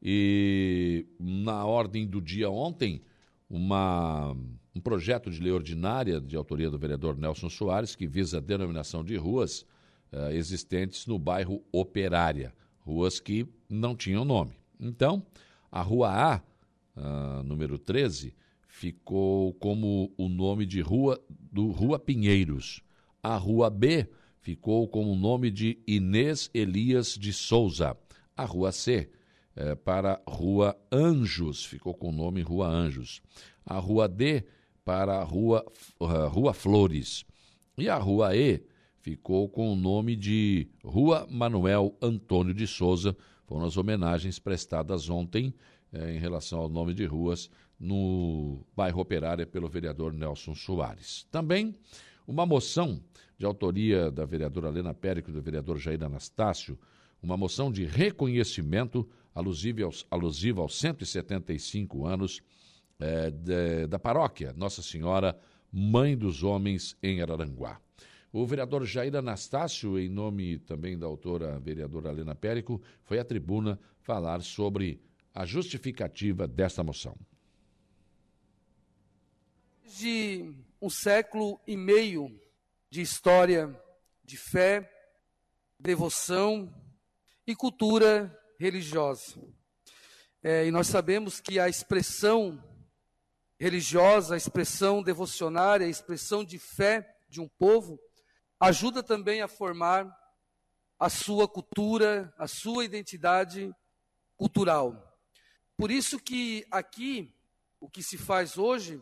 E na ordem do dia ontem, uma, um projeto de lei ordinária de autoria do vereador Nelson Soares, que visa a denominação de ruas uh, existentes no bairro Operária, ruas que não tinham nome. Então, a Rua A, uh, número 13, ficou como o nome de Rua do Rua Pinheiros. A Rua B ficou com o nome de Inês Elias de Souza. A Rua C, é, para Rua Anjos, ficou com o nome Rua Anjos. A Rua D, para Rua, uh, Rua Flores. E a Rua E ficou com o nome de Rua Manuel Antônio de Souza. Foram as homenagens prestadas ontem é, em relação ao nome de ruas no bairro Operária pelo vereador Nelson Soares. Também uma moção de autoria da vereadora Helena Périco e do vereador Jair Anastácio, uma moção de reconhecimento alusiva aos, alusiva aos 175 anos é, de, da paróquia Nossa Senhora Mãe dos Homens em Araranguá. O vereador Jair Anastácio, em nome também da autora vereadora Helena Périco, foi à tribuna falar sobre a justificativa desta moção. De um século e meio de história de fé, devoção e cultura religiosa. É, e nós sabemos que a expressão religiosa, a expressão devocionária, a expressão de fé de um povo, ajuda também a formar a sua cultura, a sua identidade cultural. Por isso que aqui, o que se faz hoje,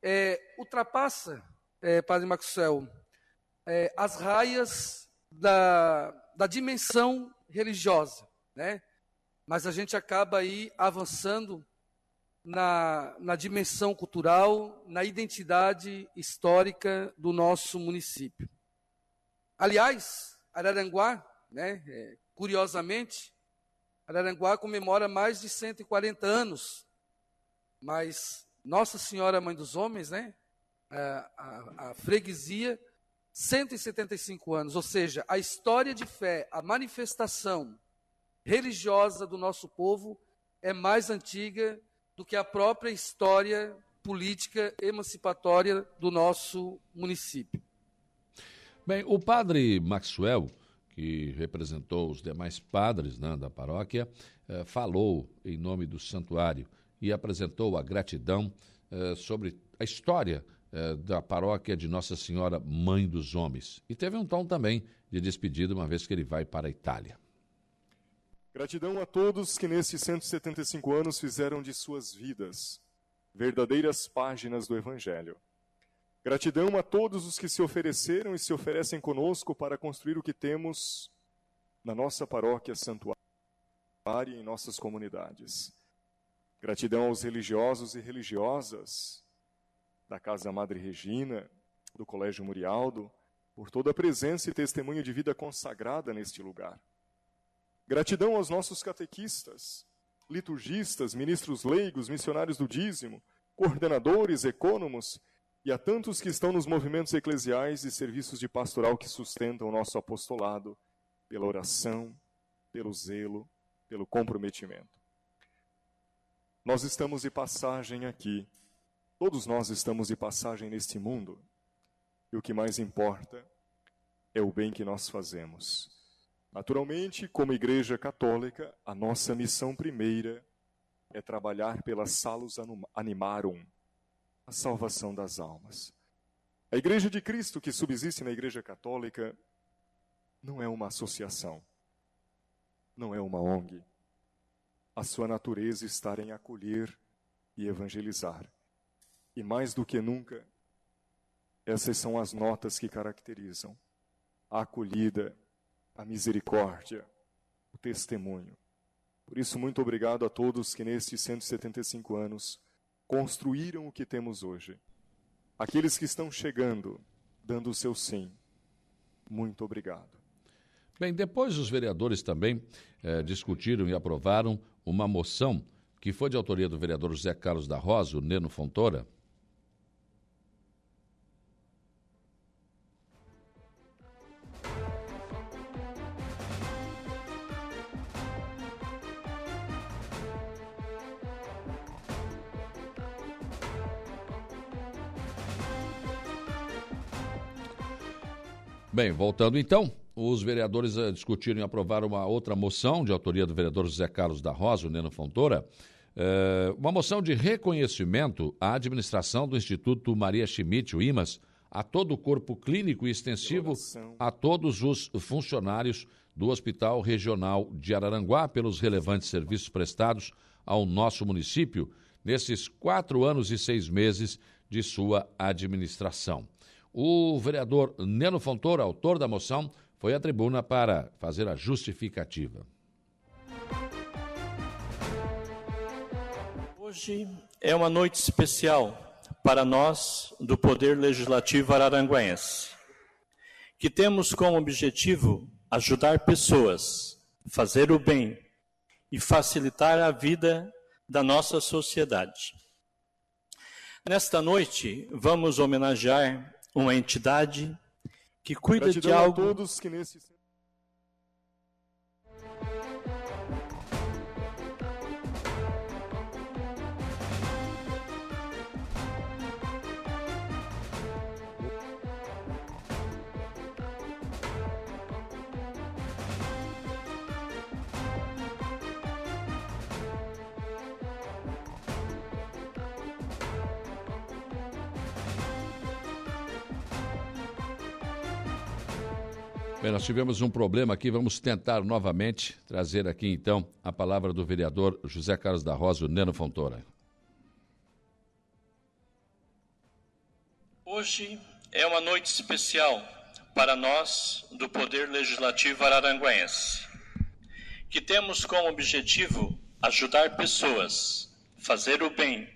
é, ultrapassa, é, Padre Maxwell, é, as raias da, da dimensão religiosa, né? Mas a gente acaba aí avançando na, na dimensão cultural, na identidade histórica do nosso município. Aliás, Araranguá, né, é, curiosamente, Araranguá comemora mais de 140 anos, mas Nossa Senhora Mãe dos Homens, né, a, a, a freguesia 175 anos, ou seja, a história de fé, a manifestação religiosa do nosso povo é mais antiga do que a própria história política emancipatória do nosso município. Bem, o padre Maxwell, que representou os demais padres né, da paróquia, eh, falou em nome do santuário e apresentou a gratidão eh, sobre a história eh, da paróquia de Nossa Senhora Mãe dos Homens. E teve um tom também de despedida, uma vez que ele vai para a Itália. Gratidão a todos que nesses 175 anos fizeram de suas vidas verdadeiras páginas do Evangelho. Gratidão a todos os que se ofereceram e se oferecem conosco para construir o que temos na nossa paróquia santuária e em nossas comunidades. Gratidão aos religiosos e religiosas da Casa Madre Regina, do Colégio Murialdo, por toda a presença e testemunho de vida consagrada neste lugar. Gratidão aos nossos catequistas, liturgistas, ministros leigos, missionários do dízimo, coordenadores, ecônomos e a tantos que estão nos movimentos eclesiais e serviços de pastoral que sustentam o nosso apostolado pela oração, pelo zelo, pelo comprometimento. Nós estamos de passagem aqui, todos nós estamos de passagem neste mundo, e o que mais importa é o bem que nós fazemos. Naturalmente, como Igreja Católica, a nossa missão primeira é trabalhar pela salus animarum, a salvação das almas. A Igreja de Cristo que subsiste na Igreja Católica não é uma associação, não é uma ONG. A sua natureza está em acolher e evangelizar. E mais do que nunca, essas são as notas que caracterizam a acolhida, a misericórdia, o testemunho. Por isso, muito obrigado a todos que nestes 175 anos construíram o que temos hoje. Aqueles que estão chegando, dando o seu sim. Muito obrigado. Bem, depois os vereadores também eh, discutiram e aprovaram uma moção que foi de autoria do vereador José Carlos da Rosa, o Neno Fontoura, Bem, voltando então, os vereadores uh, discutiram e aprovaram uma outra moção de autoria do vereador José Carlos da Rosa, o Neno Fontoura, uh, uma moção de reconhecimento à administração do Instituto Maria Schmidt, o IMAS, a todo o corpo clínico e extensivo, a todos os funcionários do Hospital Regional de Araranguá pelos relevantes serviços prestados ao nosso município nesses quatro anos e seis meses de sua administração. O vereador Neno Fontoura, autor da moção, foi à tribuna para fazer a justificativa. Hoje é uma noite especial para nós do Poder Legislativo Araranguense, que temos como objetivo ajudar pessoas, fazer o bem e facilitar a vida da nossa sociedade. Nesta noite, vamos homenagear uma entidade que cuida Gratidão de algo. A todos que nesse Bem, nós tivemos um problema aqui, vamos tentar novamente trazer aqui então a palavra do vereador José Carlos da Rosa, o Neno Fontoura. Hoje é uma noite especial para nós do Poder Legislativo Araranguense, que temos como objetivo ajudar pessoas, fazer o bem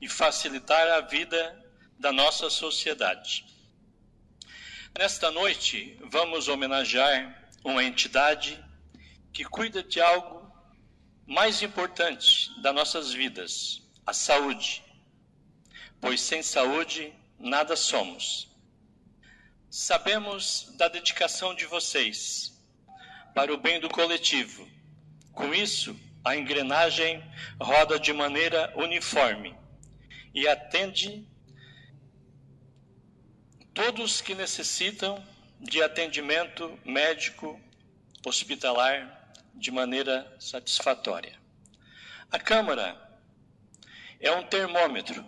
e facilitar a vida da nossa sociedade. Nesta noite, vamos homenagear uma entidade que cuida de algo mais importante das nossas vidas, a saúde. Pois sem saúde, nada somos. Sabemos da dedicação de vocês para o bem do coletivo. Com isso, a engrenagem roda de maneira uniforme e atende todos que necessitam de atendimento médico hospitalar de maneira satisfatória. A Câmara é um termômetro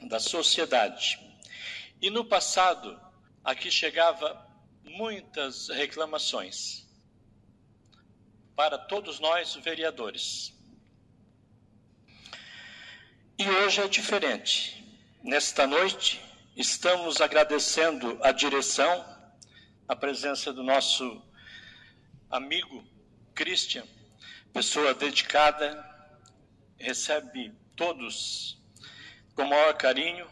da sociedade. E no passado, aqui chegava muitas reclamações para todos nós vereadores. E hoje é diferente. Nesta noite, estamos agradecendo a direção, a presença do nosso amigo Christian, pessoa dedicada, recebe todos com o maior carinho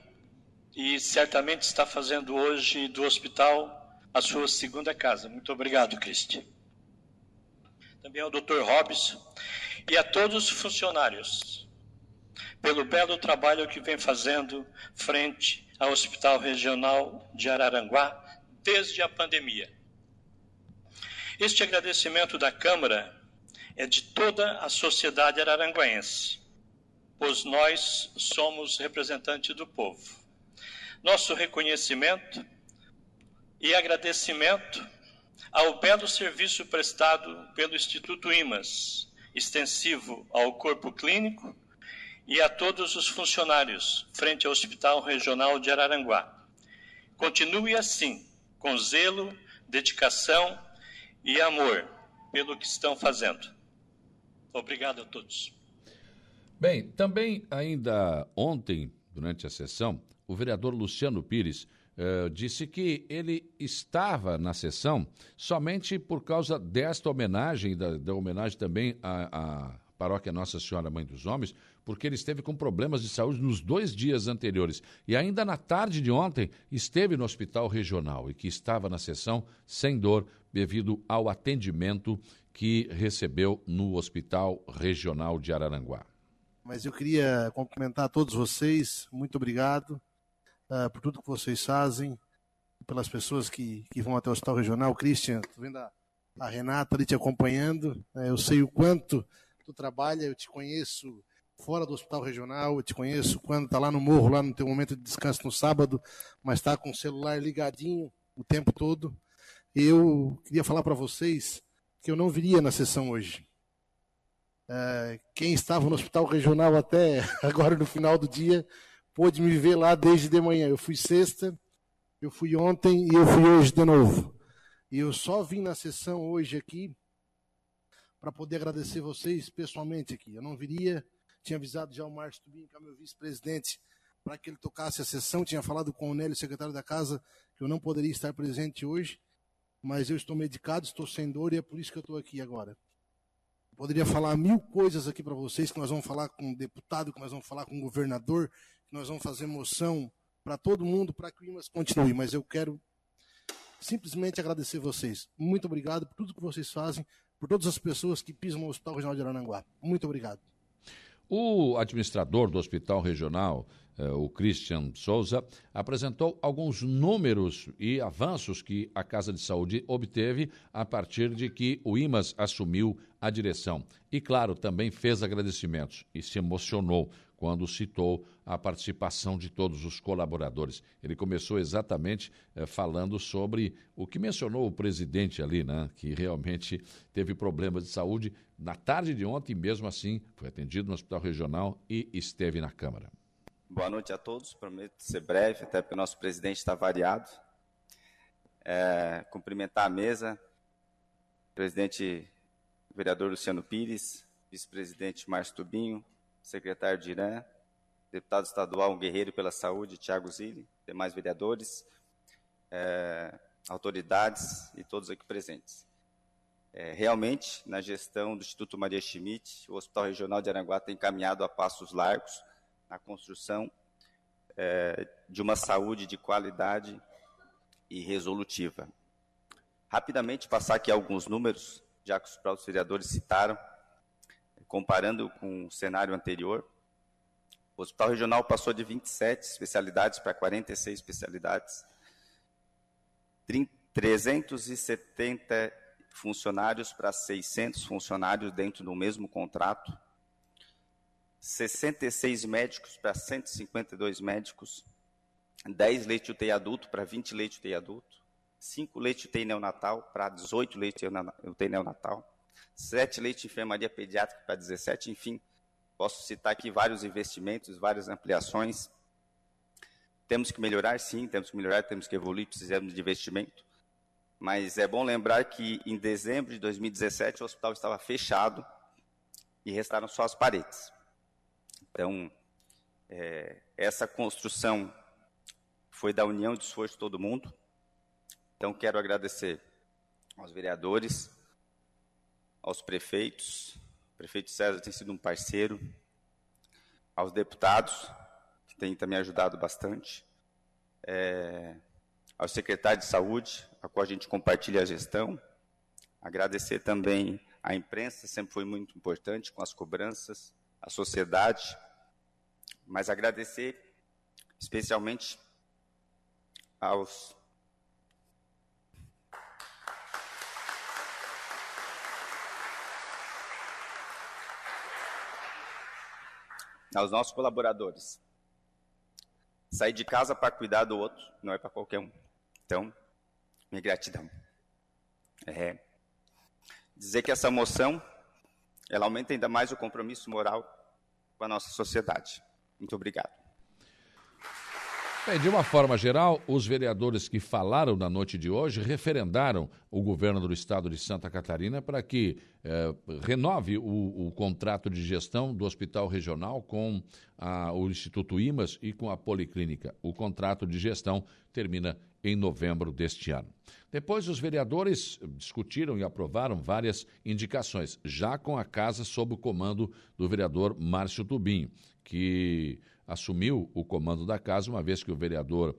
e certamente está fazendo hoje do hospital a sua segunda casa. Muito obrigado, Cristi. Também ao Dr. Robson e a todos os funcionários pelo belo trabalho que vem fazendo frente ao Hospital Regional de Araranguá desde a pandemia. Este agradecimento da Câmara é de toda a sociedade araranguense, pois nós somos representantes do povo. Nosso reconhecimento e agradecimento ao belo serviço prestado pelo Instituto IMAS, extensivo ao corpo clínico e a todos os funcionários frente ao Hospital Regional de Araranguá. Continue assim, com zelo, dedicação e amor pelo que estão fazendo. Obrigado a todos. Bem, também ainda ontem, durante a sessão, o vereador Luciano Pires uh, disse que ele estava na sessão somente por causa desta homenagem, da, da homenagem também à paróquia Nossa Senhora Mãe dos Homens, porque ele esteve com problemas de saúde nos dois dias anteriores. E ainda na tarde de ontem esteve no hospital regional e que estava na sessão sem dor devido ao atendimento que recebeu no Hospital Regional de Araranguá. Mas eu queria cumprimentar todos vocês, muito obrigado uh, por tudo que vocês fazem, pelas pessoas que, que vão até o Hospital Regional. Christian, estou vendo a, a, Renata ali te acompanhando, uh, eu sei o quanto tu trabalha, eu te conheço fora do hospital regional, eu te conheço quando está lá no morro, lá no teu momento de descanso no sábado, mas está com o celular ligadinho o tempo todo. Eu queria falar para vocês que eu não viria na sessão hoje. É, quem estava no hospital regional até agora no final do dia pôde me ver lá desde de manhã. Eu fui sexta, eu fui ontem e eu fui hoje de novo. E eu só vim na sessão hoje aqui para poder agradecer vocês pessoalmente aqui. Eu não viria tinha avisado já o Márcio Tubinho, que é meu vice-presidente, para que ele tocasse a sessão. Tinha falado com o Nélio, secretário da casa, que eu não poderia estar presente hoje, mas eu estou medicado, estou sem dor e é por isso que eu estou aqui agora. Poderia falar mil coisas aqui para vocês, que nós vamos falar com o deputado, que nós vamos falar com o governador, que nós vamos fazer moção para todo mundo, para que o IMAS continue, mas eu quero simplesmente agradecer vocês. Muito obrigado por tudo que vocês fazem, por todas as pessoas que pisam no Hospital Regional de Arananguá. Muito obrigado. O administrador do Hospital Regional, eh, o Christian Souza, apresentou alguns números e avanços que a Casa de Saúde obteve a partir de que o IMAS assumiu a direção. E, claro, também fez agradecimentos e se emocionou quando citou a participação de todos os colaboradores. Ele começou exatamente eh, falando sobre o que mencionou o presidente ali, né, que realmente teve problemas de saúde na tarde de ontem, mesmo assim foi atendido no Hospital Regional e esteve na Câmara. Boa noite a todos, prometo ser breve, até porque o nosso presidente está variado. É, cumprimentar a mesa, presidente vereador Luciano Pires, vice-presidente Márcio Tubinho, secretário de Irã, deputado estadual um Guerreiro pela Saúde, Tiago Zilli, demais vereadores, é, autoridades e todos aqui presentes. É, realmente, na gestão do Instituto Maria Schmidt, o Hospital Regional de Aranguá tem caminhado a passos largos na construção é, de uma saúde de qualidade e resolutiva. Rapidamente passar aqui alguns números, já que os próprios vereadores citaram, comparando com o cenário anterior, o Hospital Regional passou de 27 especialidades para 46 especialidades, 370 funcionários para 600 funcionários dentro do mesmo contrato, 66 médicos para 152 médicos, 10 leitos de UTI adulto para 20 leitos de UTI adulto, 5 leitos de UTI neonatal para 18 leitos de UTI neonatal, 7 leitos de enfermaria pediátrica para 17, enfim, posso citar aqui vários investimentos, várias ampliações. Temos que melhorar, sim, temos que melhorar, temos que evoluir, precisamos de investimento. Mas é bom lembrar que em dezembro de 2017 o hospital estava fechado e restaram só as paredes. Então, é, essa construção foi da união de esforço de todo mundo. Então, quero agradecer aos vereadores, aos prefeitos. O prefeito César tem sido um parceiro, aos deputados, que têm também ajudado bastante, é, ao secretário de saúde, a qual a gente compartilha a gestão. Agradecer também à imprensa, sempre foi muito importante com as cobranças, a sociedade, mas agradecer especialmente aos aos nossos colaboradores. Sair de casa para cuidar do outro não é para qualquer um. Então, minha gratidão. É dizer que essa moção ela aumenta ainda mais o compromisso moral com a nossa sociedade. Muito obrigado. Bem, de uma forma geral, os vereadores que falaram na noite de hoje referendaram o governo do estado de Santa Catarina para que eh, renove o, o, contrato de gestão do Hospital Regional com a, o Instituto IMAS e com a Policlínica. O contrato de gestão termina em novembro deste ano. Depois, os vereadores discutiram e aprovaram várias indicações, já com a casa sob o comando do vereador Márcio Tubinho, que assumiu o comando da casa, uma vez que o vereador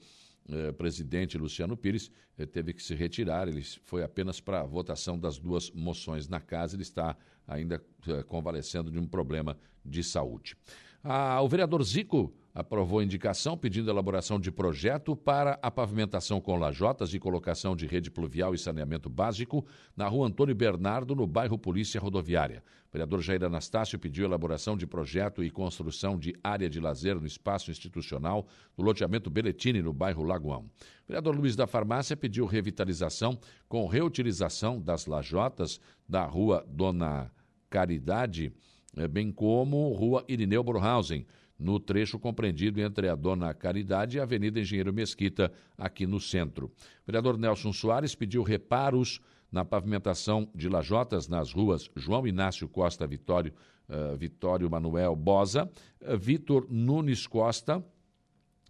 eh, presidente Luciano Pires eh, teve que se retirar. Ele foi apenas para a votação das duas moções na casa. Ele está ainda eh, convalescendo de um problema de saúde. Ah, o vereador Zico aprovou indicação pedindo elaboração de projeto para a pavimentação com lajotas e colocação de rede pluvial e saneamento básico na rua Antônio Bernardo, no bairro Polícia Rodoviária. O vereador Jair Anastácio pediu elaboração de projeto e construção de área de lazer no espaço institucional do loteamento Beletini, no bairro Lagoão. O vereador Luiz da Farmácia pediu revitalização com reutilização das lajotas da rua Dona Caridade, eh, bem como rua Irineu Borhausen no trecho compreendido entre a Dona Caridade e a Avenida Engenheiro Mesquita, aqui no centro. O vereador Nelson Soares pediu reparos na pavimentação de lajotas nas ruas João Inácio Costa Vitório, uh, Vitório Manuel Bosa, uh, Vitor Nunes Costa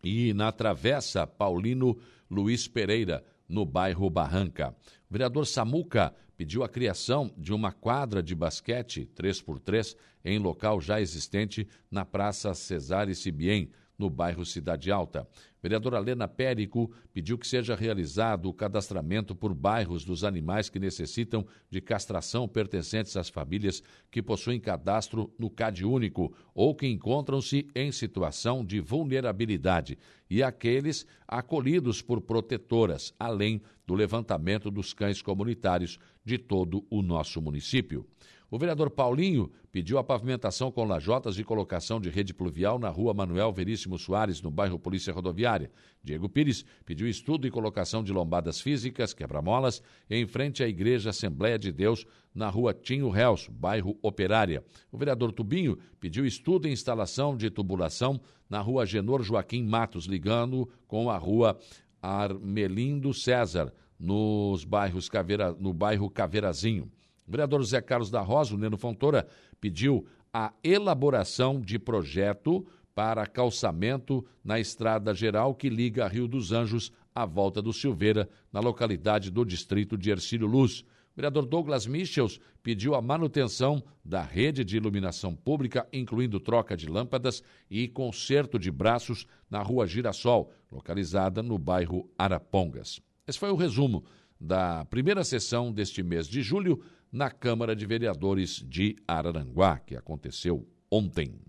e na Travessa Paulino Luiz Pereira, no bairro Barranca. O vereador Samuca pediu a criação de uma quadra de basquete 3x3 em local já existente na Praça Cesare Sibien, no bairro Cidade Alta. Vereadora Lena Périco pediu que seja realizado o cadastramento por bairros dos animais que necessitam de castração pertencentes às famílias que possuem cadastro no CAD único ou que encontram-se em situação de vulnerabilidade e aqueles acolhidos por protetoras, além do levantamento dos cães comunitários de todo o nosso município. O vereador Paulinho pediu a pavimentação com lajotas e colocação de rede pluvial na rua Manuel Veríssimo Soares, no bairro Polícia Rodoviária. Diego Pires pediu estudo e colocação de lombadas físicas, quebra-molas, em frente à Igreja Assembleia de Deus, na rua Tinho Réus, bairro Operária. O vereador Tubinho pediu estudo e instalação de tubulação na rua Genor Joaquim Matos, ligando com a rua Armelindo César, nos bairros Caveira, no bairro Caveirazinho. O vereador Zé Carlos da Rosa, o Neno Fontoura, pediu a elaboração de projeto para calçamento na estrada geral que liga Rio dos Anjos à volta do Silveira, na localidade do distrito de Ercílio Luz. O vereador Douglas Michels pediu a manutenção da rede de iluminação pública, incluindo troca de lâmpadas e conserto de braços na rua Girassol, localizada no bairro Arapongas. Esse foi o resumo da primeira sessão deste mês de julho na Câmara de Vereadores de Araranguá, que aconteceu ontem.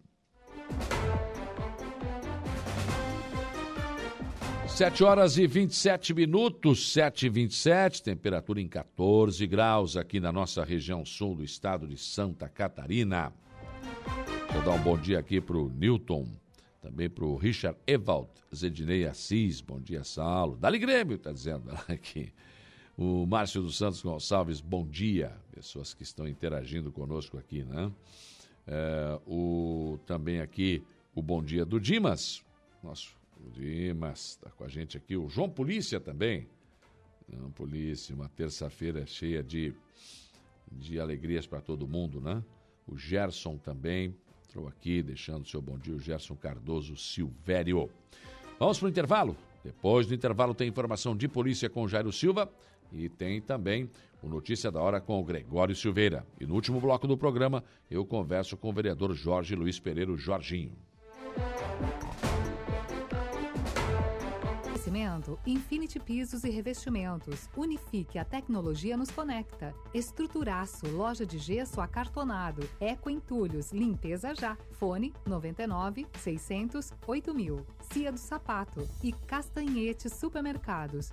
Sete horas e 27 minutos, sete e vinte temperatura em 14 graus aqui na nossa região sul do estado de Santa Catarina. Vou dar um bom dia aqui para o Newton, também para o Richard Evald, Zedinei Assis, bom dia, Saulo. Dali Grêmio, está dizendo aqui. O Márcio dos Santos Gonçalves, bom dia. Pessoas que estão interagindo conosco aqui, né? É, o, também aqui o bom dia do Dimas. Nosso o Dimas está com a gente aqui. O João Polícia também. João Polícia, uma terça-feira cheia de, de alegrias para todo mundo, né? O Gerson também entrou aqui, deixando seu bom dia. O Gerson Cardoso Silvério. Vamos para o intervalo? Depois do intervalo tem informação de polícia com Jairo Silva e tem também o Notícia da Hora com o Gregório Silveira. E no último bloco do programa eu converso com o vereador Jorge Luiz Pereira Jorginho. Oferecimento Infinity Pisos e Revestimentos. Unifique a tecnologia nos conecta. Estruturaço, loja de gesso acartonado. Eco Entulhos, limpeza já. Fone 99 600 8000. Cia do Sapato e Castanhete Supermercados.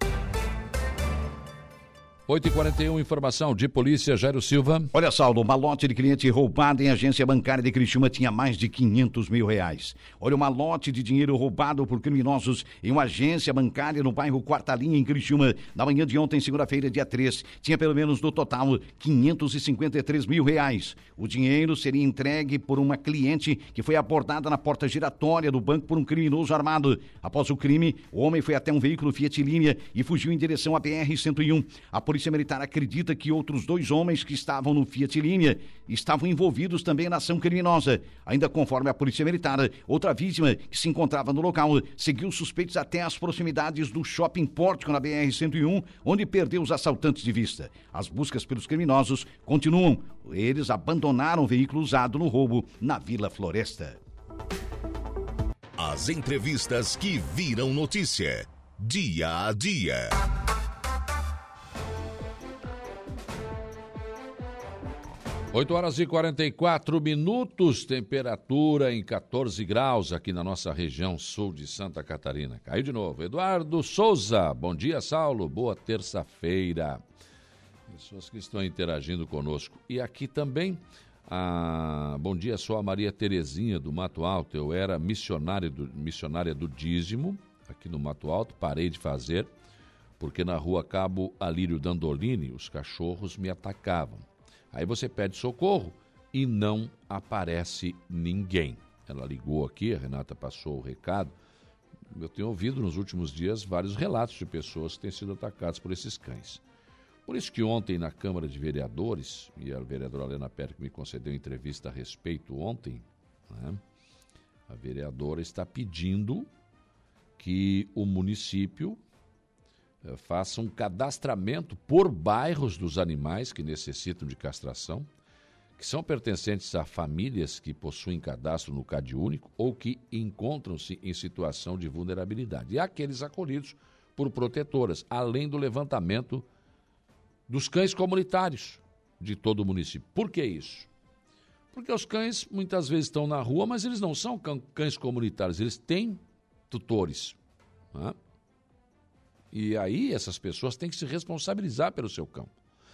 8h41, informação de polícia, Jairo Silva. Olha, Saulo, uma lote de cliente roubado em agência bancária de Criciúma tinha mais de 500 mil reais. Olha, uma lote de dinheiro roubado por criminosos em uma agência bancária no bairro Quarta Linha, em Criciúma, na manhã de ontem, segunda-feira, dia 3. Tinha pelo menos no total 553 mil reais. O dinheiro seria entregue por uma cliente que foi abordada na porta giratória do banco por um criminoso armado. Após o crime, o homem foi até um veículo Fiat Linha e fugiu em direção à BR-101. A polícia Polícia Militar acredita que outros dois homens que estavam no Fiat Linha estavam envolvidos também na ação criminosa. Ainda conforme a Polícia Militar, outra vítima que se encontrava no local seguiu suspeitos até as proximidades do Shopping Pórtico na BR-101, onde perdeu os assaltantes de vista. As buscas pelos criminosos continuam. Eles abandonaram o veículo usado no roubo na Vila Floresta. As entrevistas que viram notícia. Dia a dia. 8 horas e 44 minutos, temperatura em 14 graus aqui na nossa região sul de Santa Catarina. Caiu de novo. Eduardo Souza, bom dia, Saulo. Boa terça-feira. Pessoas que estão interagindo conosco. E aqui também, a... bom dia, sou a Maria Terezinha do Mato Alto. Eu era missionária do, missionária do dízimo aqui no Mato Alto, parei de fazer, porque na rua Cabo Alírio Dandolini os cachorros me atacavam Aí você pede socorro e não aparece ninguém. Ela ligou aqui, a Renata passou o recado. Eu tenho ouvido nos últimos dias vários relatos de pessoas que têm sido atacadas por esses cães. Por isso que ontem na Câmara de Vereadores, e a vereadora Helena Pérez me concedeu entrevista a respeito ontem, né, a vereadora está pedindo que o município faça um cadastramento por bairros dos animais que necessitam de castração, que são pertencentes a famílias que possuem cadastro no CAD único ou que encontram-se em situação de vulnerabilidade, e aqueles acolhidos por protetoras, além do levantamento dos cães comunitários de todo o município. Por que isso? Porque os cães muitas vezes estão na rua, mas eles não são cães comunitários, eles têm tutores. Né? E aí essas pessoas têm que se responsabilizar pelo seu cão.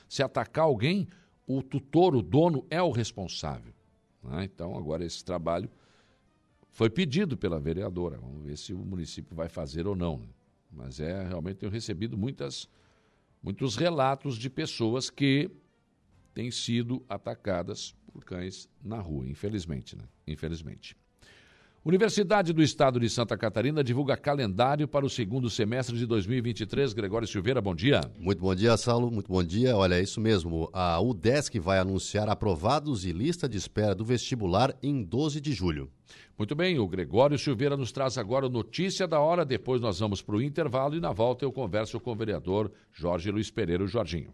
Se atacar alguém, o tutor, o dono, é o responsável. Né? Então, agora esse trabalho foi pedido pela vereadora. Vamos ver se o município vai fazer ou não. Né? Mas é realmente tenho recebido muitas, muitos relatos de pessoas que têm sido atacadas por cães na rua, infelizmente, né? Infelizmente. Universidade do Estado de Santa Catarina divulga calendário para o segundo semestre de 2023. Gregório Silveira, bom dia. Muito bom dia, Saulo. Muito bom dia. Olha, é isso mesmo. A UDESC vai anunciar aprovados e lista de espera do vestibular em 12 de julho. Muito bem, o Gregório Silveira nos traz agora notícia da hora. Depois nós vamos para o intervalo e na volta eu converso com o vereador Jorge Luiz Pereira, o Jorginho.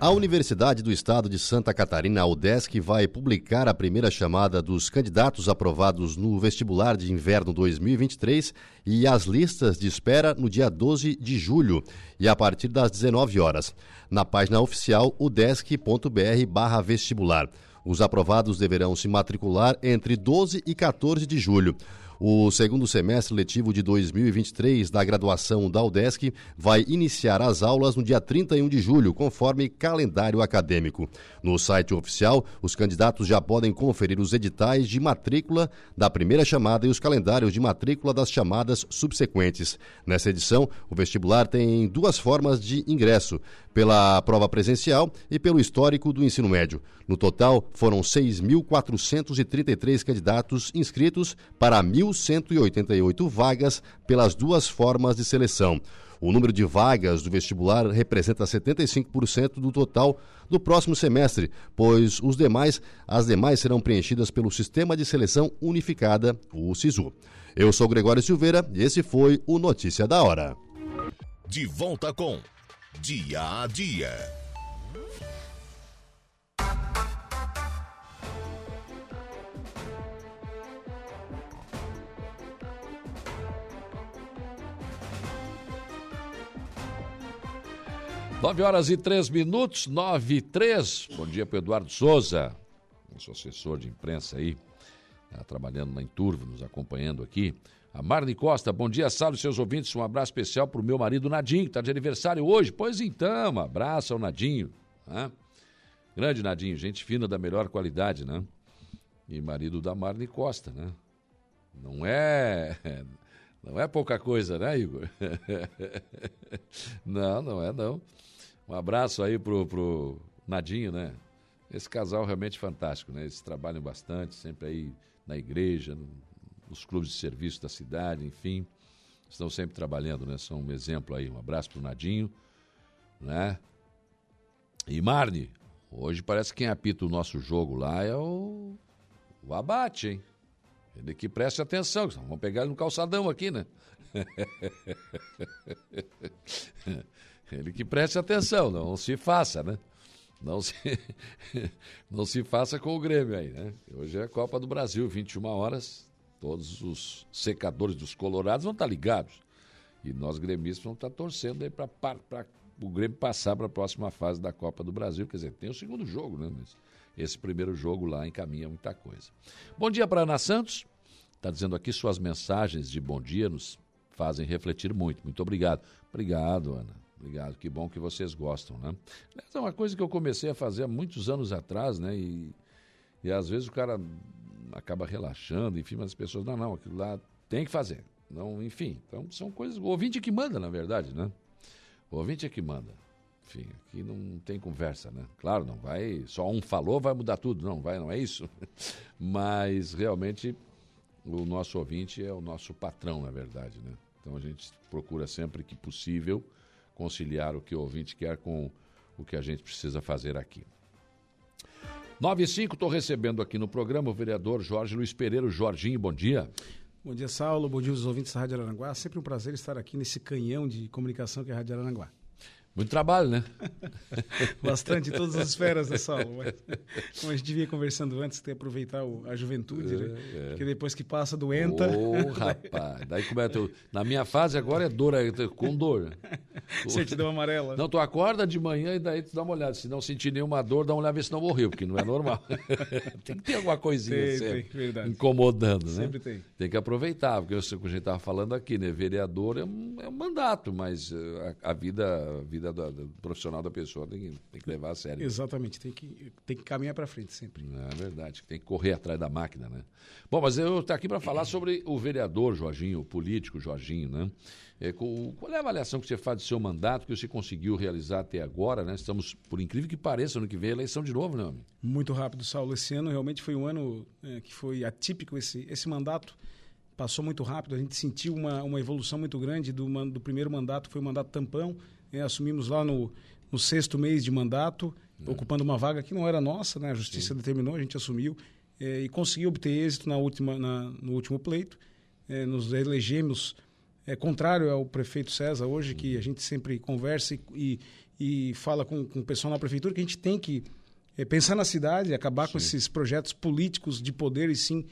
A Universidade do Estado de Santa Catarina, a UDESC, vai publicar a primeira chamada dos candidatos aprovados no vestibular de inverno 2023 e as listas de espera no dia 12 de julho e a partir das 19 horas. Na página oficial udesc.br/vestibular. Os aprovados deverão se matricular entre 12 e 14 de julho. O segundo semestre letivo de 2023 da graduação da UDESC vai iniciar as aulas no dia 31 de julho, conforme calendário acadêmico. No site oficial, os candidatos já podem conferir os editais de matrícula da primeira chamada e os calendários de matrícula das chamadas subsequentes. Nessa edição, o vestibular tem duas formas de ingresso: pela prova presencial e pelo histórico do ensino médio. No total, foram 6.433 candidatos inscritos para 1.188 vagas pelas duas formas de seleção. O número de vagas do vestibular representa 75% do total do próximo semestre, pois os demais, as demais serão preenchidas pelo Sistema de Seleção Unificada, o SISU. Eu sou Gregório Silveira e esse foi o Notícia da Hora. De volta com Dia a Dia. Nove horas e três minutos, nove e três. Bom dia para Eduardo Souza, nosso assessor de imprensa aí, tá trabalhando na Inturvo, nos acompanhando aqui. A Marne Costa, bom dia, salve seus ouvintes. Um abraço especial para o meu marido Nadinho, que está de aniversário hoje. Pois então, um abraço ao Nadinho. Né? Grande Nadinho, gente fina da melhor qualidade, né? E marido da Marne Costa, né? Não é. Não é pouca coisa, né, Igor? não, não é não. Um abraço aí pro, pro Nadinho, né? Esse casal realmente fantástico, né? Eles trabalham bastante, sempre aí na igreja, no, nos clubes de serviço da cidade, enfim. Estão sempre trabalhando, né? São um exemplo aí. Um abraço pro Nadinho, né? E Marne, hoje parece que quem apita o nosso jogo lá é o, o Abate, hein? Ele que preste atenção, vamos pegar ele no calçadão aqui, né? ele que preste atenção, não se faça, né? Não se, não se faça com o Grêmio aí, né? Hoje é a Copa do Brasil, 21 horas. Todos os secadores dos colorados vão estar ligados. E nós gremistas vamos estar torcendo aí para o Grêmio passar para a próxima fase da Copa do Brasil. Quer dizer, tem o segundo jogo, né? Mas esse primeiro jogo lá encaminha muita coisa. Bom dia para Ana Santos. Está dizendo aqui suas mensagens de bom dia nos fazem refletir muito. Muito obrigado. Obrigado, Ana. Obrigado. Que bom que vocês gostam, né? É uma coisa que eu comecei a fazer há muitos anos atrás, né? E, e às vezes o cara acaba relaxando, enfim, mas as pessoas, não, não, aquilo lá tem que fazer. Não, enfim, então são coisas. O ouvinte é que manda, na verdade, né? O ouvinte é que manda. Enfim, aqui não tem conversa, né? Claro, não vai. Só um falou, vai mudar tudo. Não, vai, não é isso. Mas realmente o nosso ouvinte é o nosso patrão, na verdade, né? Então a gente procura sempre que possível conciliar o que o ouvinte quer com o que a gente precisa fazer aqui. 95, estou recebendo aqui no programa o vereador Jorge Luiz Pereira. Jorginho, bom dia. Bom dia, Saulo. Bom dia aos ouvintes da Rádio Aranguá. Sempre um prazer estar aqui nesse canhão de comunicação que é a Rádio Aranguá. Muito trabalho, né? Bastante, em todas as esferas da sala. Mas, como a gente devia conversando antes, tem que aproveitar o, a juventude, né? é, né? É. Porque depois que passa, doenta. Ô, oh, rapaz. Daí como é teu... Na minha fase agora é dor, é com dor. Certidão amarela. Não, tu acorda de manhã e daí tu dá uma olhada. Se não sentir nenhuma dor, dá uma olhada ver se não morreu, porque não é normal. tem que ter alguma coisinha tem, sempre tem, verdade. incomodando, né? Sempre tem. Tem que aproveitar, porque eu, como a gente estava falando aqui, né? Vereador é um, é um mandato, mas eh, a, a vida... A vida vida profissional da pessoa tem que, tem que levar a sério. Exatamente, tem que, tem que caminhar para frente sempre. É verdade, tem que correr atrás da máquina, né? Bom, mas eu estou aqui para falar sobre o vereador Jorginho, o político Jorginho, né? É, qual é a avaliação que você faz do seu mandato que você conseguiu realizar até agora, né? Estamos, por incrível que pareça, ano que vem a eleição de novo, né, homem? Muito rápido, Saulo. Esse ano realmente foi um ano é, que foi atípico, esse, esse mandato passou muito rápido, a gente sentiu uma, uma evolução muito grande do, do primeiro mandato, foi o mandato tampão, é, assumimos lá no, no, sexto mês de mandato, é. ocupando uma vaga que não era nossa, né? a justiça Sim. determinou, a gente assumiu é, e conseguiu obter êxito na última, na, no último pleito. É, nos elegemos, é, contrário ao prefeito César hoje, que a gente sempre conversa e, e, e fala com, com o pessoal na prefeitura que a gente tem que pensar na cidade, acabar sim. com esses projetos políticos de poder e sim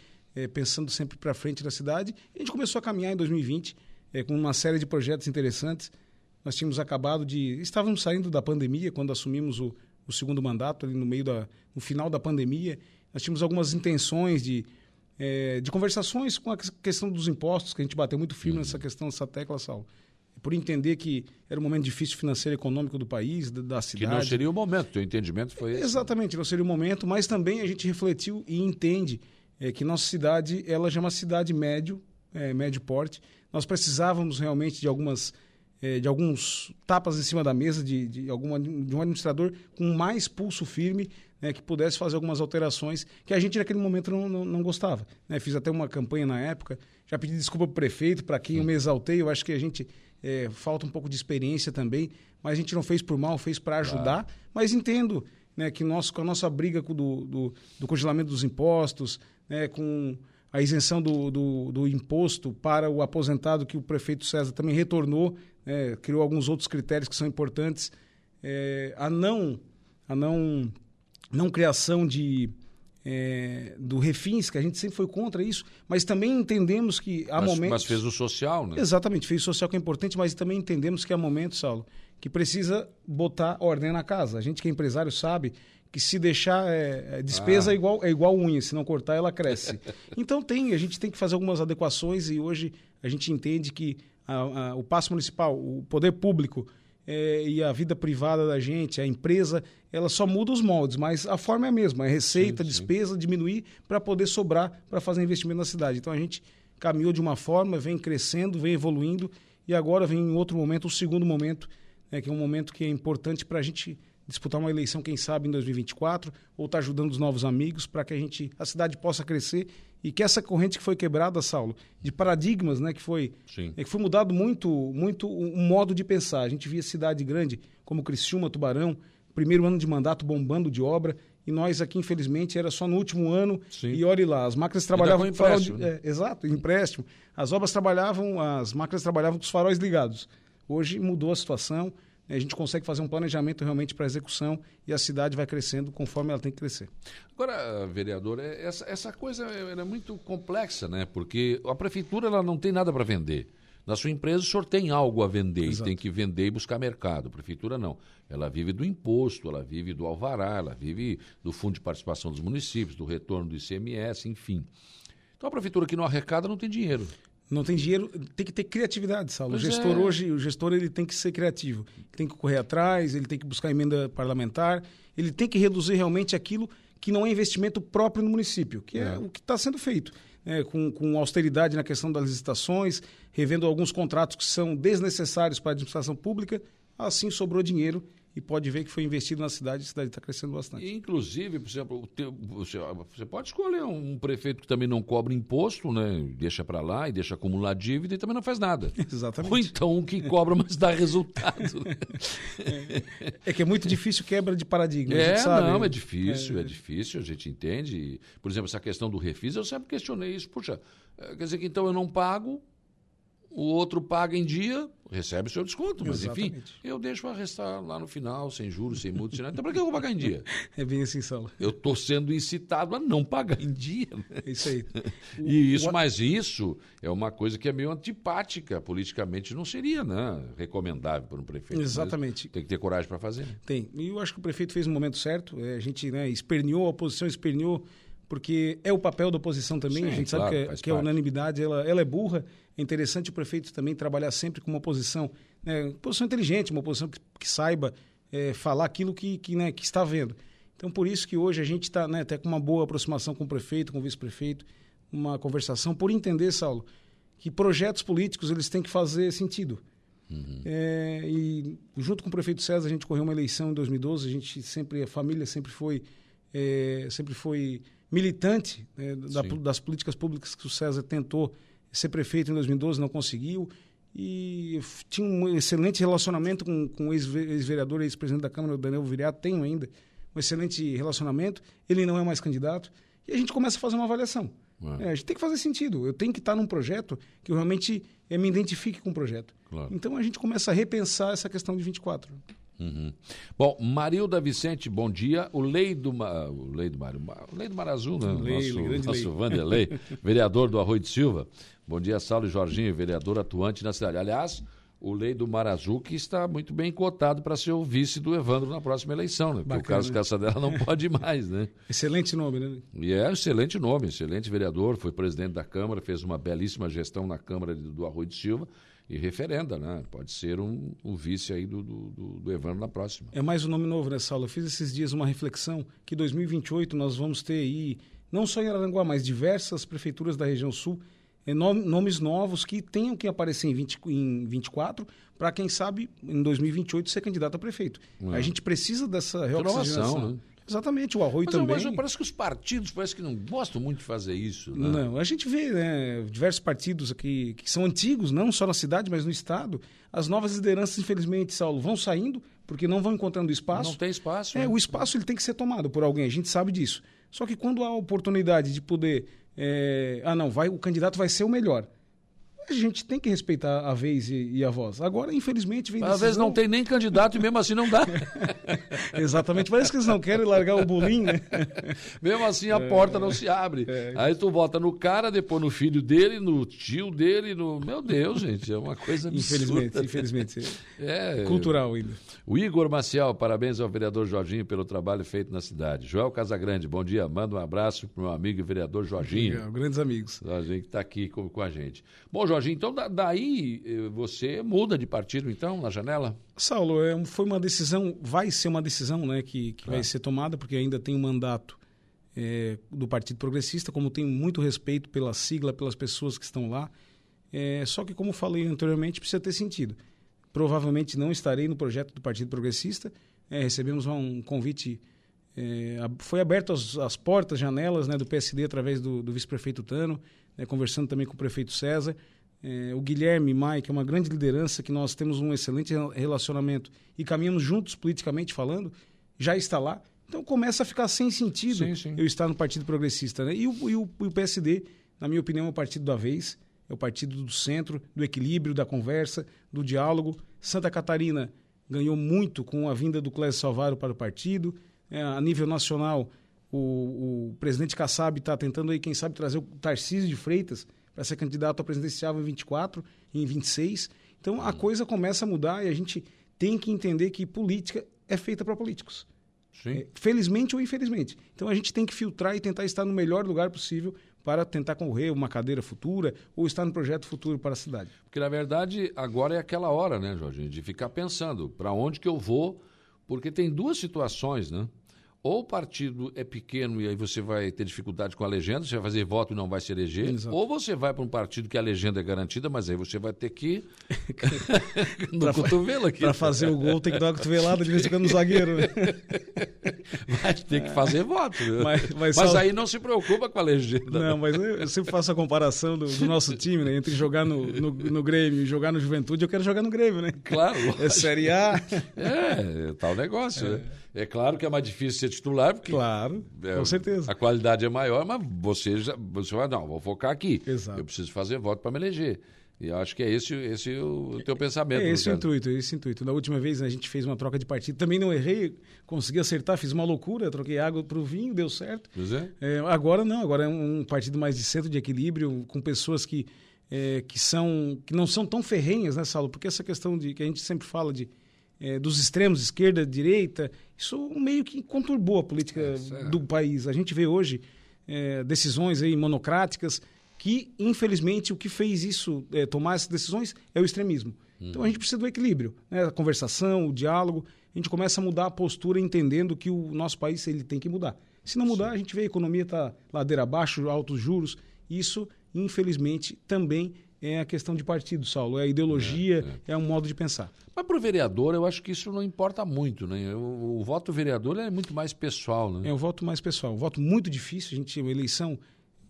pensando sempre para frente da cidade. E a gente começou a caminhar em 2020 é, com uma série de projetos interessantes. Nós tínhamos acabado de. Estávamos saindo da pandemia quando assumimos o, o segundo mandato, ali no meio da, no final da pandemia. Nós tínhamos algumas intenções de, é, de conversações com a questão dos impostos, que a gente bateu muito firme nessa questão, nessa tecla, Saulo. Por entender que era um momento difícil financeiro e econômico do país, da, da cidade. Que não seria o momento, teu entendimento foi esse. Exatamente, não seria o momento, mas também a gente refletiu e entende é, que nossa cidade, ela já é uma cidade médio, é, médio porte. Nós precisávamos realmente de algumas é, de alguns tapas em cima da mesa de, de, alguma, de um administrador com mais pulso firme né, que pudesse fazer algumas alterações que a gente naquele momento não, não, não gostava. Né? Fiz até uma campanha na época, já pedi desculpa para o prefeito, para quem eu me exaltei, eu acho que a gente é, falta um pouco de experiência também, mas a gente não fez por mal, fez para ajudar, claro. mas entendo né, que nós, com a nossa briga do, do, do congelamento dos impostos, né, com a isenção do, do, do, imposto para o aposentado, que o prefeito César também retornou, né, criou alguns outros critérios que são importantes, é, a não a não não criação de é, do refins, que a gente sempre foi contra isso, mas também entendemos que há mas, momentos... Mas fez o social, né? Exatamente, fez o social que é importante, mas também entendemos que há momentos, Saulo, que precisa botar ordem na casa. A gente que é empresário sabe que se deixar é, é despesa ah. é, igual, é igual unha, se não cortar ela cresce. então tem, a gente tem que fazer algumas adequações e hoje a gente entende que a, a, o passo municipal, o poder público é, e a vida privada da gente, a empresa, ela só muda os moldes, mas a forma é a mesma, é receita, sim, sim. despesa, diminuir para poder sobrar para fazer investimento na cidade. Então a gente caminhou de uma forma, vem crescendo, vem evoluindo e agora vem em outro momento, o segundo momento, né, que é um momento que é importante para a gente disputar uma eleição, quem sabe, em 2024, ou estar tá ajudando os novos amigos para que a gente, a cidade possa crescer e que essa corrente que foi quebrada, Saulo, de paradigmas, né, que foi, é, que foi mudado muito, muito o modo de pensar. A gente via cidade grande como Criciúma, Tubarão, primeiro ano de mandato bombando de obra, e nós aqui, infelizmente, era só no último ano, Sim. e olhe lá, as máquinas trabalhavam... com empréstimo, de, né? é, exato, empréstimo. As obras trabalhavam, as máquinas trabalhavam com os faróis ligados. Hoje mudou a situação, a gente consegue fazer um planejamento realmente para execução e a cidade vai crescendo conforme ela tem que crescer. Agora, vereador, é, essa, essa coisa é muito complexa, né? Porque a prefeitura ela não tem nada para vender. Na sua empresa, o senhor tem algo a vender Exato. e tem que vender e buscar mercado. A prefeitura não. Ela vive do imposto, ela vive do alvará, ela vive do fundo de participação dos municípios, do retorno do ICMS, enfim. Então a prefeitura que não arrecada não tem dinheiro. Não tem dinheiro, tem que ter criatividade, Saulo. Pois o gestor é. hoje, o gestor ele tem que ser criativo. Ele tem que correr atrás, ele tem que buscar emenda parlamentar, ele tem que reduzir realmente aquilo que não é investimento próprio no município, que é, é o que está sendo feito. É, com, com austeridade na questão das licitações, revendo alguns contratos que são desnecessários para a administração pública, assim sobrou dinheiro e pode ver que foi investido na cidade e a cidade está crescendo bastante. Inclusive, por exemplo, você, pode escolher um prefeito que também não cobra imposto, né? Deixa para lá e deixa acumular dívida e também não faz nada. Exatamente. Ou então um que cobra, mas dá resultado. é, que é muito difícil quebra de paradigma. É, não, é difícil, é... é difícil, a gente entende. Por exemplo, essa questão do refis, eu sempre questionei isso. Puxa, eh, quer dizer que então eu não pago, o outro paga em dia, recebe o seu desconto. Mas, Exatamente. enfim, eu deixo a restar lá no final, sem juros, sem multa, sem nada. Então, para que eu vou pagar em dia? É bem assim, Saulo. Eu estou sendo incitado a não pagar em dia. Né? É isso aí. e isso, mas isso é uma coisa que é meio antipática. Politicamente não seria né, recomendável para um prefeito. Exatamente. Tem que ter coragem para fazer. Tem. E eu acho que o prefeito fez no momento certo. É, a gente né, esperneou, a oposição esperneou porque é o papel da oposição também. Sim, a gente claro, sabe que, é, que a unanimidade ela, ela é burra. É interessante o prefeito também trabalhar sempre com uma oposição, né, posição inteligente, uma oposição que, que saiba é, falar aquilo que, que, né, que está vendo. Então, por isso que hoje a gente está né, até com uma boa aproximação com o prefeito, com o vice-prefeito, uma conversação, por entender, Saulo, que projetos políticos eles têm que fazer sentido. Uhum. É, e junto com o prefeito César, a gente correu uma eleição em 2012, a gente sempre, a família sempre foi, é, sempre foi militante né, da, das políticas públicas que o César tentou ser prefeito em 2012, não conseguiu. E tinha um excelente relacionamento com, com o ex-vereador, ex-presidente da Câmara, o Daniel Viriato, tenho ainda um excelente relacionamento. Ele não é mais candidato. E a gente começa a fazer uma avaliação. É, a gente tem que fazer sentido. Eu tenho que estar num projeto que eu realmente é, me identifique com o projeto. Claro. Então a gente começa a repensar essa questão de 24. Uhum. Bom, Marilda Vicente, bom dia. O Lei do, o Lei do, Mar... o Lei do Mar Azul, né? Lei, nosso, nosso Vanderlei, vereador do Arroio de Silva. Bom dia, Saulo Jorginho, vereador atuante na cidade. Aliás, o Lei do Mar Azul, que está muito bem cotado para ser o vice do Evandro na próxima eleição, né? Porque o Bacana, Carlos né? Caçadela não pode mais, né? Excelente nome, né? E é excelente nome, excelente vereador, foi presidente da Câmara, fez uma belíssima gestão na Câmara do Arroio de Silva e referenda, né? Pode ser um, um vice aí do, do, do- Evandro na próxima. É mais um nome novo, né, Saulo? Eu fiz esses dias uma reflexão que 2028 nós vamos ter aí, não só em Araranguá, mas diversas prefeituras da região sul, nom- nomes novos que tenham que aparecer em, 20, em 24 para, quem sabe, em 2028 ser candidato a prefeito. É. A gente precisa dessa Renovação, né? Exatamente, o Arroio Mas, também. mas parece que os partidos parece que não gostam muito de fazer isso. Né? Não, a gente vê né, diversos partidos aqui que são antigos, não só na cidade, mas no estado. As novas lideranças, infelizmente, Saulo, vão saindo porque não vão encontrando espaço. Não tem espaço. É, né? o espaço ele tem que ser tomado por alguém, a gente sabe disso. Só que quando há a oportunidade de poder, é, ah não, vai, o candidato vai ser o melhor. A gente tem que respeitar a vez e, e a voz. Agora, infelizmente, vem Às vezes não tem nem candidato e mesmo assim não dá. Exatamente, parece que eles não querem largar o bolinho, né? mesmo assim a porta não se abre. Aí tu vota no cara, depois no filho dele, no tio dele, no. Meu Deus, gente, é uma coisa absurda. Infelizmente, infelizmente. É. Cultural ainda. O Igor Maciel, parabéns ao vereador Jorginho pelo trabalho feito na cidade. Joel Casagrande, bom dia. Manda um abraço para o meu amigo e vereador Jorginho. Legal, grandes amigos. Jorginho que está aqui com, com a gente. Bom, Jorginho, então da- daí eh, você muda de partido, então, na janela? Saulo, é, foi uma decisão, vai ser uma decisão né, que, que vai Ah. ser tomada, porque ainda tem um mandato é, do Partido Progressista, como tenho muito respeito pela sigla, pelas pessoas que estão lá. É, só que, como falei anteriormente, precisa ter sentido. Provavelmente não estarei no projeto do Partido Progressista. É, recebemos um convite, é, foi aberto as, as portas, janelas né, do PSD através do, do vice-prefeito Tano, né, conversando também com o prefeito César. É, o Guilherme que é uma grande liderança, que nós temos um excelente rela- relacionamento e caminhamos juntos politicamente falando, já está lá. Então começa a ficar sem sentido eu estar no Partido Progressista. Né? E, o, e o- e o PSD, na minha opinião, é o partido da vez, é o partido do centro, do equilíbrio, da conversa, do diálogo. Santa Catarina ganhou muito com a vinda do Clésio Salvaro para o partido. É, a nível nacional, o, o presidente Kassab está tentando aí, quem sabe, trazer o Tarcísio de Freitas para ser candidato a presidenciável em 24 e em 26. Então a coisa começa a mudar e a gente tem que entender que política é feita para políticos. É, felizmente ou infelizmente. Então a gente tem que filtrar e tentar estar no melhor lugar possível para tentar concorrer uma cadeira futura ou estar no projeto futuro para a cidade. Porque, na verdade, agora é aquela hora, né, Jorginho, de ficar pensando para onde que eu vou, porque tem duas situações, né? Ou o partido é pequeno e aí você vai ter dificuldade com a legenda, você vai fazer voto e não vai se eleger. Exato. Ou você vai para um partido que a legenda é garantida, mas aí você vai ter que no Pra cotovelo aqui. Para fazer o gol tem que dar uma cotovelada de vez em quando no zagueiro. né? Vai ter que fazer voto. Mas- mas mas só- aí não se preocupa com a legenda. Não, mas eu, sempre faço a comparação do, do nosso time, né? Entre jogar no, no, no Grêmio e jogar no Juventude, eu quero jogar no Grêmio, né? Claro. É Série A. É, é tal negócio, né? É claro que é mais difícil ser titular, porque. Claro, é, com certeza. A qualidade é maior, mas você já. Você vai, não, vou focar aqui. Exato. Eu preciso fazer voto para me eleger. E eu acho que é esse, esse o teu pensamento. É esse o intuito, é esse intuito. Na última vez né, a gente fez uma troca de partido, também não errei, consegui acertar, fiz uma loucura, troquei água para o vinho, deu certo. É. É, agora não, agora é um partido mais de centro de equilíbrio, com pessoas que, é, que, são, que não são tão ferrenhas, né, Saulo? Porque essa questão de que a gente sempre fala de é, dos extremos, esquerda, direita, isso meio que conturbou a política do país. A gente vê hoje é, decisões aí monocráticas que, infelizmente, o que fez isso, é, tomar essas decisões, é o extremismo. Então a gente precisa do equilíbrio, né? a conversação, o diálogo. A gente começa a mudar a postura entendendo que o nosso país ele tem que mudar. Se não mudar, a gente vê a economia está ladeira abaixo, altos juros. Isso, infelizmente, também é a questão de partido, Saulo. É a ideologia, é, um modo de pensar. Mas para o vereador, eu acho que isso não importa muito, né? O, o voto vereador é muito mais pessoal, né? É um voto mais pessoal, um voto muito difícil. A gente, a eleição,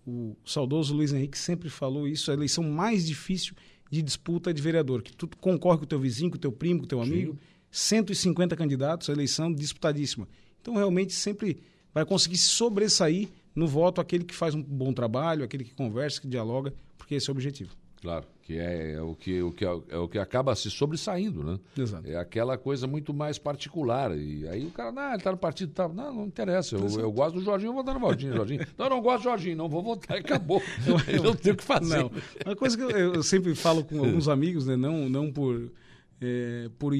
o saudoso Luiz Henrique sempre falou isso, a eleição mais difícil de disputa de vereador, que tu concorre com o teu vizinho, com o teu primo, com o teu amigo, 150 candidatos, a eleição disputadíssima. Então, realmente, sempre vai conseguir sobressair no voto aquele que faz um bom trabalho, aquele que conversa, que dialoga, porque esse é o objetivo. Claro. que é, é o que, o que é o que acaba se sobressaindo, né? Exato. É aquela coisa muito mais particular. E aí o cara, não, ele tá no partido tal. Não, não interessa. Eu, eu gosto do Jorginho, eu vou votar no Jorginho, Jorginho. Não, eu não gosto do Jorginho, não vou votar, acabou. Eu não tenho o que fazer. Não. Uma coisa que eu, eu sempre falo com alguns amigos, né? Não, não por, é, por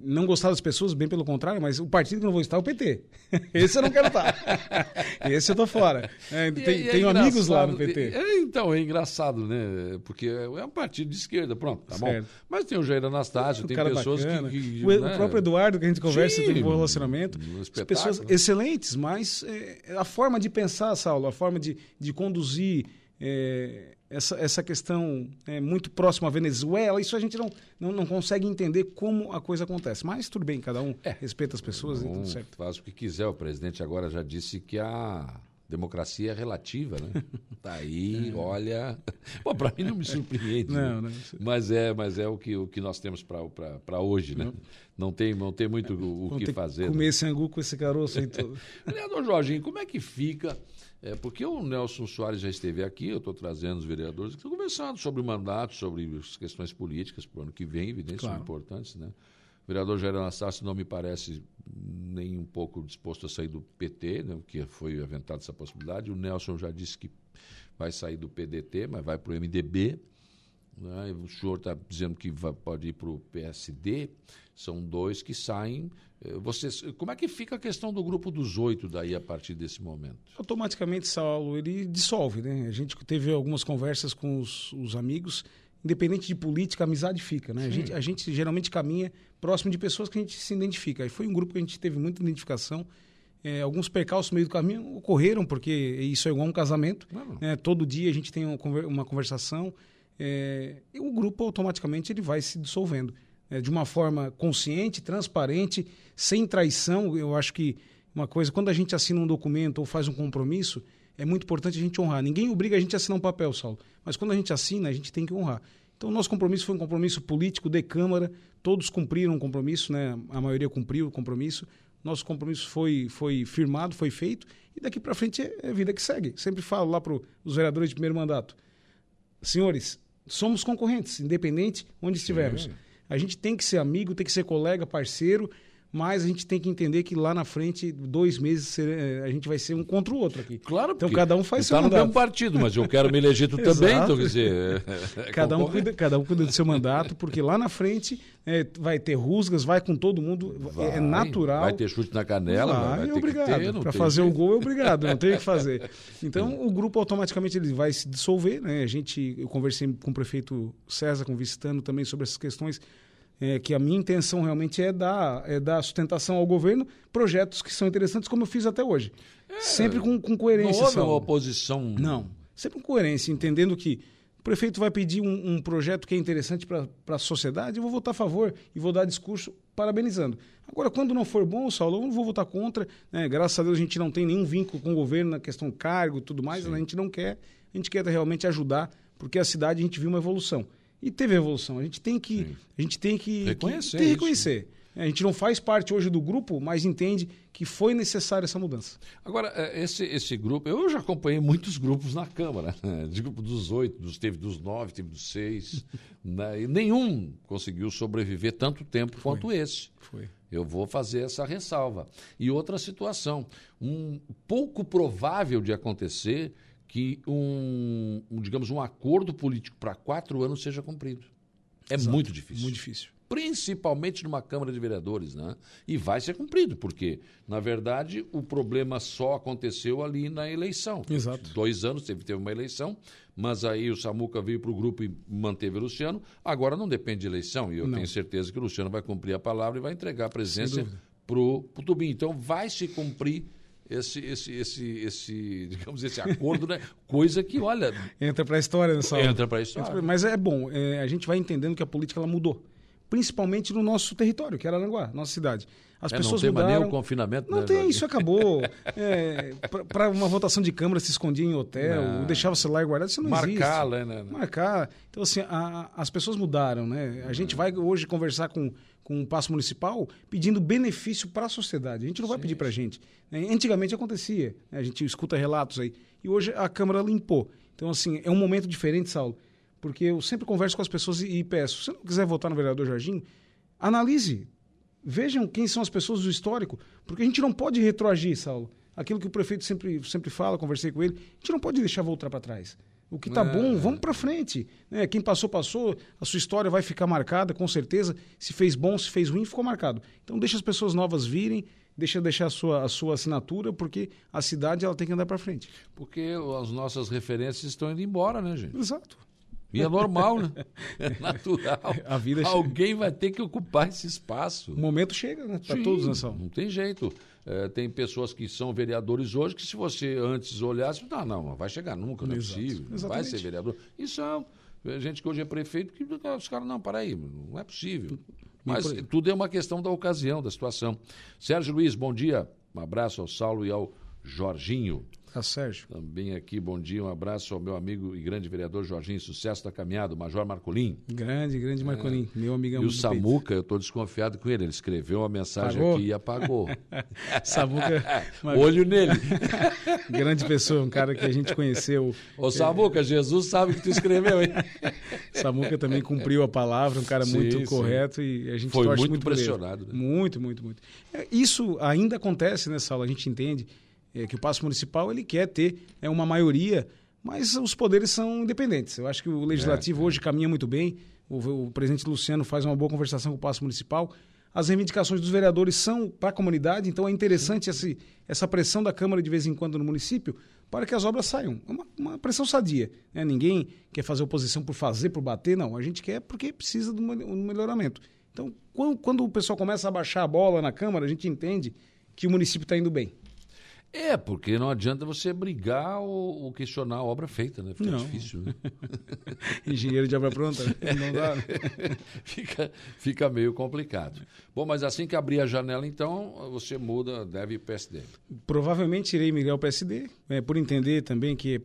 não gostar das pessoas, bem pelo contrário, mas o partido que eu não vou estar é o PT. Esse eu não quero estar. Esse eu tô fora. É, E tem- é- é tenho amigos lá no PT. é, então, é engraçado, né? Porque é um partido de esquerda, pronto, tá Certo. bom. Mas tem o Jair Anastácio, tem pessoas bacana. que. que, o, o né? próprio Eduardo, que a gente conversa, Sim, tem um bom relacionamento. um pessoas excelentes, mas é, a forma de pensar, Saulo, a forma de, de conduzir é, essa, essa questão é, muito próxima à Venezuela, isso a gente não, não, não consegue entender como a coisa acontece. Mas tudo bem, cada um respeita as pessoas e Um tudo certo. faz o que quiser. O presidente agora já disse que a democracia é relativa, né? Tá aí, olha. Bom, para mim não me surpreende. Não, né? não. Mas é, mas é o que, o que nós temos para hoje, né? Não tem, não tem muito o, o Vamos que fazer. né? Comer esse angu com esse caroço aí todo. Vereador Jorginho, como é que fica? É, porque o Nelson Soares já esteve aqui, eu estou trazendo os vereadores que estão conversando sobre o mandato, sobre as questões políticas para o ano que vem, evidente, Claro. são importantes, né? O vereador Jair Anastácio não me parece nem um pouco disposto a sair do PT, né, que foi aventada essa possibilidade. O Nelson já disse que vai sair do PDT, mas vai para o MDB. né? O senhor está dizendo que vai- pode ir para o PSD. São dois que saem. Eh, Vocês, como é que fica a questão do grupo dos oito daí a partir desse momento? automaticamente, Saulo, ele dissolve, né? A gente teve algumas conversas com os, os amigos, independente de política, a amizade fica, né? A gente, a gente geralmente caminha próximo de pessoas que a gente se identifica. E foi um grupo que a gente teve muita identificação. É, alguns percalços no meio do caminho ocorreram, porque isso é igual um casamento. né? Todo dia a gente tem uma conversação. é, e o grupo automaticamente ele vai se dissolvendo. É, de uma forma consciente, transparente, sem traição. Eu acho que uma coisa, quando a gente assina um documento ou faz um compromisso, é muito importante a gente honrar. Ninguém obriga a gente a assinar um papel, Saulo. Mas quando a gente assina, a gente tem que honrar. Então, o nosso compromisso foi um compromisso político de Câmara, todos cumpriram o compromisso, né? a maioria cumpriu o compromisso. Nosso compromisso foi, foi firmado, foi feito, e daqui para frente é, é vida que segue. Sempre falo lá para os vereadores de primeiro mandato: senhores, somos concorrentes, independente onde estivermos. A gente tem que ser amigo, tem que ser colega, parceiro, mas a gente tem que entender que lá na frente, dois meses, eh, a gente vai ser um contra o outro aqui. Claro, Então cada um faz você seu tá no mandato. mesmo partido, mas eu quero me eleger também, então quer dizer. é- é cada, um cuida, cada um cuida do seu mandato, porque lá na frente eh, vai ter rusgas, vai com todo mundo, é Vai, natural. Vai ter chute na canela, Vai, vai, ter obrigado. Para fazer o gol é obrigado, não tem o que fazer. Então o grupo automaticamente ele vai se dissolver. Né? A gente, eu conversei com o prefeito César, com o Vicitano também sobre essas questões. É, que a minha intenção realmente é dar, é dar sustentação ao governo, projetos que são interessantes, como eu fiz até hoje. Sempre com, com coerência. Não houve uma oposição. Não. Sempre com coerência, entendendo que o prefeito vai pedir um, um projeto que é interessante para a sociedade, eu vou votar a favor e vou dar discurso parabenizando. Agora, quando não for bom, Saulo, eu não vou votar contra. né? Graças a Deus a gente não tem nenhum vínculo com o governo na questão cargo e tudo mais. né? A gente não quer. A gente quer realmente ajudar, porque a cidade a gente viu uma evolução. E teve evolução. A gente tem que, a gente tem que Reconhecer que, tem que reconhecer. A gente não faz parte hoje do grupo, mas entende que foi necessária essa mudança. Agora, é, esse, esse grupo, eu já acompanhei muitos grupos na Câmara, né? de grupo dos oito, dos, teve dos nove, teve dos seis, né? e nenhum conseguiu sobreviver tanto tempo quanto esse. Foi. Eu vou fazer essa ressalva. E outra situação, um pouco provável de acontecer que um, um, digamos, um acordo político para quatro anos seja cumprido. É Exato. muito difícil. Muito difícil. Principalmente numa Câmara de Vereadores, né? E vai ser cumprido, porque, na verdade, o problema só aconteceu ali na eleição. Exato. Dois anos teve, teve uma eleição, mas aí o Samuca veio para o grupo e manteve o Luciano. Agora não depende de eleição, e eu Não. tenho certeza que o Luciano vai cumprir a palavra e vai entregar a dúvida. para o Tubim. Então vai se cumprir esse, esse, esse, esse, digamos, esse acordo, né? Coisa que, olha, Entra para a história, né, Saulo? Entra pra história. Entra- Mas é bom, é, a gente vai entendendo que a política ela mudou. Principalmente no nosso território, que era Aranguá, nossa cidade. As É, não pessoas tem mais mudaram. nem o confinamento, Não né, tem, isso acabou. É, Para uma votação de Câmara se escondia em hotel, Não. deixava o celular guardado, isso não Marcar, existe. né, né? Marcar. Então, assim, a- as pessoas mudaram, né? A gente vai hoje conversar com, com o Passo Municipal pedindo benefício para a sociedade. A gente não vai pedir para a gente. né? Antigamente acontecia, né? a gente escuta relatos aí. E hoje a Câmara limpou. Então, assim, é um momento diferente, Saulo. porque eu sempre converso com as pessoas e, peço, se você não quiser votar no vereador Jorginho, analise, vejam quem são as pessoas do histórico, porque a gente não pode retroagir, Saulo. Aquilo que o prefeito sempre, sempre fala, conversei com ele, a gente não pode deixar voltar para trás. O que está É. bom, vamos para frente. né? Quem passou, passou. A sua história vai ficar marcada, com certeza. Se fez bom, se fez ruim, ficou marcado. Então deixa as pessoas novas virem, deixa deixar a sua, a sua assinatura, porque a cidade ela tem que andar para frente. Porque as nossas referências estão indo embora, né, gente? Exato. E é normal, né? É natural. A vida. Alguém vai ter que ocupar esse espaço. O momento chega, né? Para todos nessa Não tem jeito. É, tem pessoas que são vereadores hoje que se você antes olhasse, não, não, não vai chegar nunca, não é Exato. possível, não vai ser vereador. E são é, gente que hoje é prefeito, que os caras, não, para aí, não é possível. Mas tudo é uma questão da ocasião, da situação. Sérgio Luiz, bom dia. Um abraço ao Saulo e ao Jorginho. Tá, Sérgio. Também aqui, bom dia, um abraço ao meu amigo e grande vereador Jorginho, sucesso da caminhada, o Major Marcolim. Grande, grande Marcolim, meu amigão É. E o. Samuca, eu estou desconfiado com ele. Ele escreveu uma mensagem aqui e apagou. Samuca. Olho nele. Grande pessoa, um cara que a gente conheceu. Ô, Samuca, Jesus sabe que tu escreveu, hein? Samuca também cumpriu a palavra, um cara Sim, muito sim. correto e a gente Foi torce muito muito pressionado, né? Muito, muito, muito. É, Isso ainda acontece nessa aula, a gente entende é, que o passo municipal ele quer ter é, uma maioria, mas os poderes são independentes. Eu acho que o legislativo É, hoje caminha muito bem. O, o presidente Luciano faz uma boa conversação com o passo municipal. As reivindicações dos vereadores são para a comunidade, então é interessante esse, essa pressão da Câmara de vez em quando no município para que as obras saiam. É uma, uma pressão sadia. né? Ninguém quer fazer oposição por fazer, por bater, não. A gente quer porque precisa mel- um melhoramento. Então, quando, quando o pessoal começa a baixar a bola na Câmara, a gente entende que o município está indo bem. É, porque não adianta você brigar ou, ou questionar a obra feita, né? Fica Não. difícil, né? Engenheiro de obra pronta, né? não dá. né? fica, fica meio complicado. Bom, mas assim que abrir a janela, então, você muda, deve PSD. Provavelmente irei migrar ao PSD, é, por entender também que é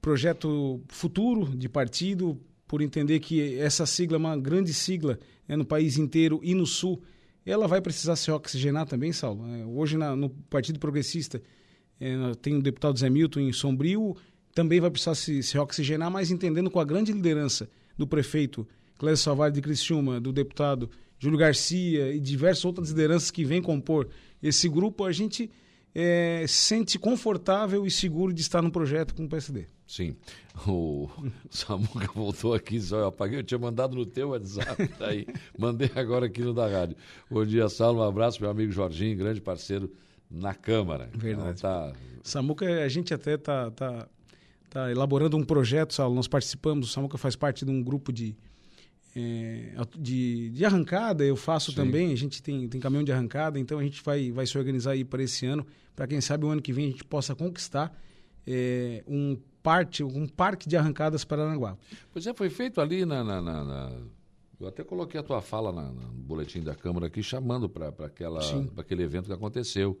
projeto futuro de partido, por entender que essa sigla é uma grande sigla né, no país inteiro e no Sul, ela vai precisar se oxigenar também, Saulo. É, hoje na- no Partido Progressista é, tem o deputado Zé Milton em Sombrio, também vai precisar se, se oxigenar, mas entendendo com a grande liderança do prefeito Clésio Salvador de Criciúma, do deputado Júlio Garcia e diversas outras lideranças que vêm compor esse grupo, a gente é, se sente confortável e seguro de estar no projeto com o PSD. Sim. O Samuca voltou aqui, só eu apaguei, eu tinha mandado no teu WhatsApp, tá aí. Mandei agora aqui no da rádio. Bom dia, Saulo, um abraço, meu amigo Jorginho, grande parceiro na Câmara. Verdade. Então, tá, Samuca, a gente até está tá, tá elaborando um projeto, Saulo, nós participamos, o Samuca faz parte de um grupo de, é, de, de arrancada, eu faço Sim. também, a gente tem, tem caminhão de arrancada, então a gente vai, vai se organizar aí para esse ano, para quem sabe o ano que vem a gente possa conquistar é, um, parte, um parque de arrancadas para Aranguá. Pois é, foi feito ali na. na- na- na- Eu até coloquei a tua fala na- no boletim da Câmara aqui, chamando para aquele evento que aconteceu.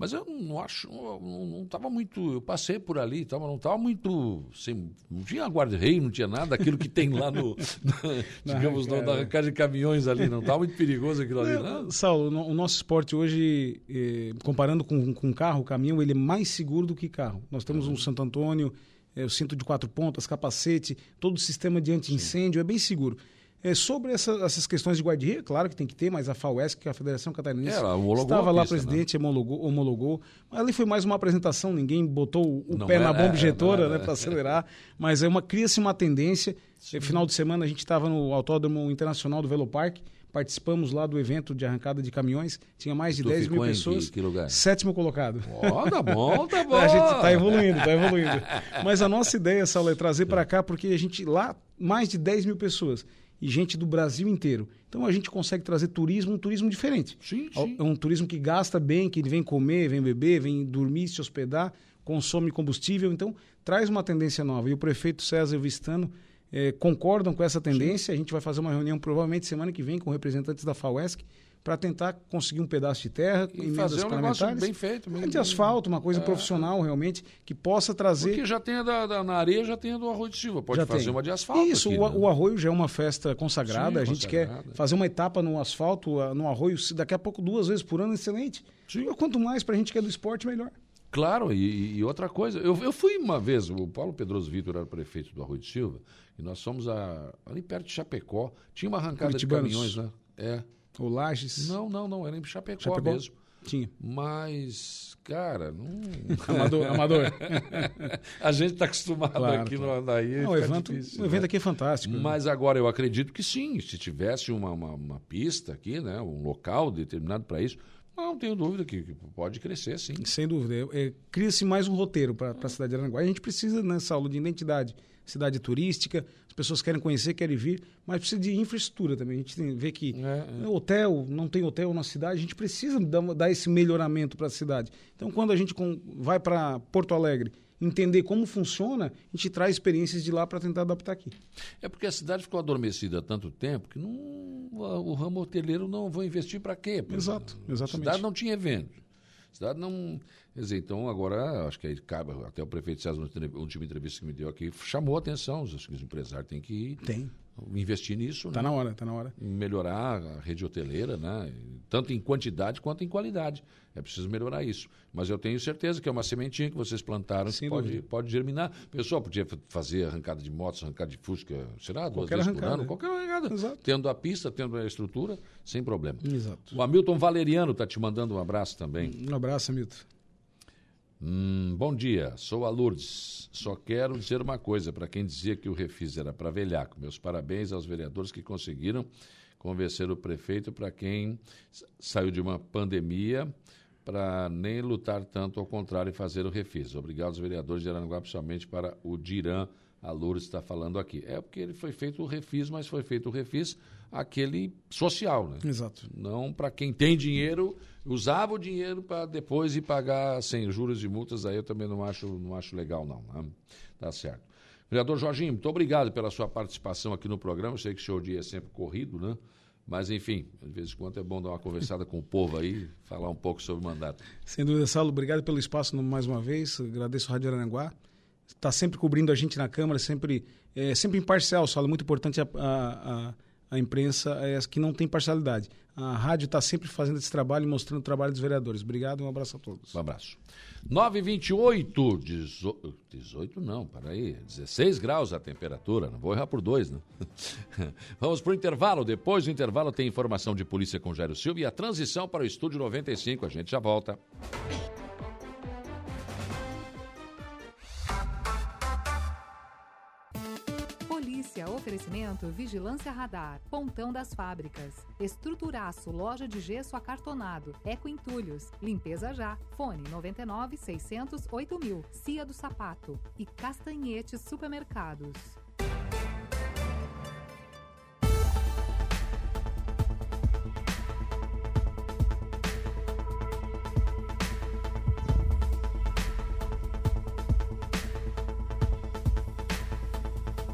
Mas eu não acho, não estava muito. Eu passei por ali, tava, não estava muito. Assim, não tinha guarda-rei, não tinha nada, aquilo que tem lá no. na- digamos, no, na arrancada. de caminhões ali, não estava muito perigoso aquilo ali, não. Saulo, no- o nosso esporte hoje, eh, comparando com, com carro, o caminhão, ele é mais seguro do que carro. Nós temos um Santo Antônio, eh, o cinto de quatro pontas, capacete, todo o sistema de anti-incêndio, é bem seguro. Eh, sobre essa- essas questões de guarda-reio, claro que tem que ter, mas a FAUESC, que é a Federação Catarinense, É, ela homologou estava lá, pista, né? presidente, homologou, homologou. Mas ali foi mais uma apresentação, ninguém botou o Não pé na bomba é, injetora né, para acelerar, mas é uma cria-se uma tendência. Eh, Final de semana a gente estava no Autódromo Internacional do Velopark, participamos lá do evento de arrancada de caminhões, tinha mais de Tu 10 ficou mil pessoas. que- que lugar? Sétimo colocado. Ó, tá bom, tá bom. A gente está evoluindo, está evoluindo. Mas a nossa ideia, Saulo, é trazer para cá, porque a gente lá, mais de 10 mil pessoas e gente do Brasil inteiro. Então a gente consegue trazer turismo, um turismo diferente. Sim, É um turismo que gasta bem, que vem comer, vem beber, vem dormir, se hospedar, consome combustível. Então traz uma tendência nova. E o prefeito César Vistano eh, concordam com essa tendência. A gente vai fazer uma reunião provavelmente semana que vem com representantes da FAUESC para tentar conseguir um pedaço de terra, E fazer um negócio bem feito. Bem, de asfalto, uma coisa profissional realmente, que possa trazer. Porque já tem a da, da- na areia, já tem a do Arroio de Silva. Pode Já fazer tem. uma de asfalto. Isso, aqui, o, né? o arroio já é uma festa consagrada. Sim, a gente consagrada. quer fazer uma etapa no asfalto, no arroio, daqui a pouco duas vezes por ano, excelente. Quanto mais para a gente que é do esporte, melhor. Claro, e, e outra coisa, eu, eu, fui uma vez, o Paulo Pedroso Vitor era prefeito do Arroio de Silva, e nós fomos a, ali perto de Chapecó, tinha uma arrancada de caminhões lá. É. Ou Lages? Não, não, não, era em Chapecó, Chapecó? mesmo. Tinha. Mas, cara, não. amador. amador. a gente está acostumado Claro, aqui claro. no Andaí. Não, o evento, difícil, o evento né? aqui é fantástico. Mas agora eu acredito que sim, se tivesse uma, uma, uma pista aqui, né, um local determinado para isso, não tenho dúvida que, que pode crescer, sim. Sem dúvida. É, é, Cria-se mais um roteiro para a cidade de Aranaguá. A gente precisa nessa aula de identidade. Cidade turística, as pessoas querem conhecer, querem vir, mas precisa de infraestrutura também. A gente tem, vê que É, hotel, não tem hotel na cidade, a gente precisa dar, dar esse melhoramento para a cidade. Então, quando a gente com- vai para Porto Alegre, entender como funciona, a gente traz experiências de lá para tentar adaptar aqui. É porque a cidade ficou adormecida há tanto tempo que não, o ramo hoteleiro não vou investir para quê? Exato, A exatamente. cidade não tinha evento. A cidade não. Quer dizer, então agora acho que aí cabe, até o prefeito César, na última entrevista que me deu aqui, chamou a atenção. Acho que os empresários têm que Tem. investir nisso. Tá né? na hora, tá na hora. melhorar a rede hoteleira, né? tanto em quantidade quanto em qualidade. É preciso melhorar isso. Mas eu tenho certeza que é uma sementinha que vocês plantaram Sem que pode, pode germinar. O pessoal podia fa- fazer arrancada de motos, arrancada de Fusca, será? Duas Qualquer vezes por arrancada. ano? Qualquer arrancada. Tendo a pista, tendo a estrutura, sem problema. Exato. O Hamilton Valeriano está te mandando um abraço também. Um abraço, Hamilton. Hum, bom dia, sou a Lourdes. Só quero dizer uma coisa para quem dizia que o refis era para velhaco. Meus parabéns aos vereadores que conseguiram convencer o prefeito para quem saiu de uma pandemia para nem lutar tanto, ao contrário, e fazer o refis. Obrigado aos vereadores de Aranaguá, principalmente para o Diran. A Lourdes está falando aqui. É porque ele foi feito o refis, mas foi feito o refis aquele social, né? Exato. Não para quem tem dinheiro, usava o dinheiro para depois ir pagar sem juros e multas, aí eu também não acho, não acho legal, não. né? Tá certo. Vereador Jorginho, muito obrigado pela sua participação aqui no programa. Eu sei que o seu dia é sempre corrido, né? Mas, enfim, de vez em quando é bom dar uma conversada com o povo aí, falar um pouco sobre o mandato. Sem dúvida, Saulo, obrigado pelo espaço mais uma vez. Agradeço o Rádio Aranguá. Está sempre cobrindo a gente na Câmara, sempre, é, sempre imparcial, Saulo. Muito importante a, a, a, a imprensa é, que não tem parcialidade. A rádio está sempre fazendo esse trabalho e mostrando o trabalho dos vereadores. Obrigado e um abraço a todos. Um abraço. 928, 18, 18 não, peraí, 16 graus a temperatura, não vou errar por dois, né? Vamos para o intervalo, depois do intervalo tem informação de polícia com Jairo Silva e a transição para o Estúdio 95, a gente já volta. Oferecimento, vigilância radar, pontão das fábricas, estruturaço, loja de gesso acartonado, eco entulhos, limpeza já, fone 99 600 8000, Cia do Sapato e Castanhete Supermercados.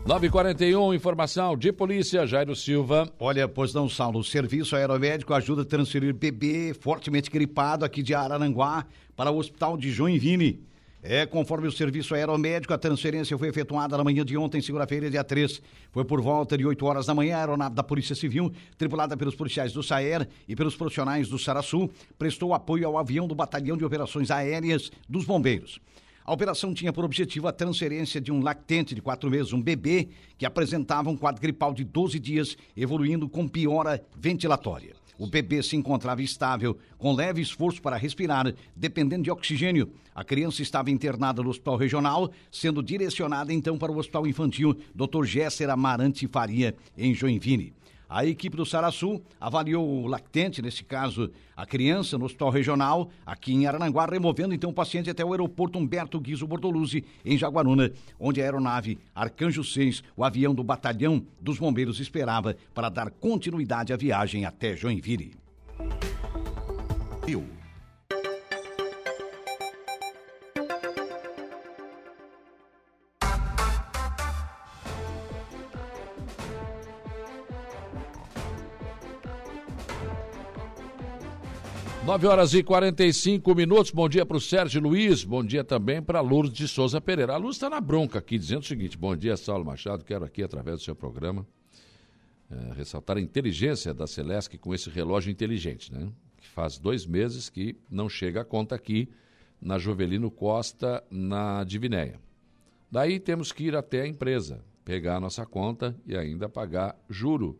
Nove e 41 informação de polícia, Jairo Silva. Olha, pois não, Saulo, o serviço aeromédico ajuda a transferir bebê fortemente gripado aqui de Araranguá para o hospital de Joinville. É, conforme o serviço aeromédico, a transferência foi efetuada na manhã de ontem, segunda-feira, dia 3. Foi por volta de 8 horas da manhã, a aeronave da Polícia Civil, tripulada pelos policiais do SAER e pelos profissionais do Saraçu, prestou apoio ao avião do Batalhão de Operações Aéreas dos Bombeiros. A operação tinha por objetivo a transferência de um lactente de quatro meses, um bebê, que apresentava um quadro gripal de 12 dias, evoluindo com piora ventilatória. O bebê se encontrava estável, com leve esforço para respirar, dependendo de oxigênio. A criança estava internada no hospital regional, sendo direcionada então para o hospital infantil Dr. Gesser Amarante Faria, em Joinville. A equipe do Saraçu avaliou o lactente, nesse caso a criança, no hospital regional, aqui em Arananguá, removendo então o paciente até o aeroporto Humberto Guizo Bortoluzzi, em Jaguaruna, onde a aeronave Arcanjo 6, o avião do batalhão dos bombeiros, esperava para dar continuidade à viagem até Joinville. Nove horas e 45 minutos. Bom dia para o Sérgio Luiz. Bom dia também para Lourdes de Souza Pereira. A Lourdes está na bronca aqui, dizendo o seguinte: Bom dia, Saulo Machado. Quero aqui, através do seu programa, eh, ressaltar a inteligência da Celesc com esse relógio inteligente, né? Que faz dois meses que não chega a conta aqui na Jovelino Costa, na Divinéia. Daí temos que ir até a empresa, pegar a nossa conta e ainda pagar juro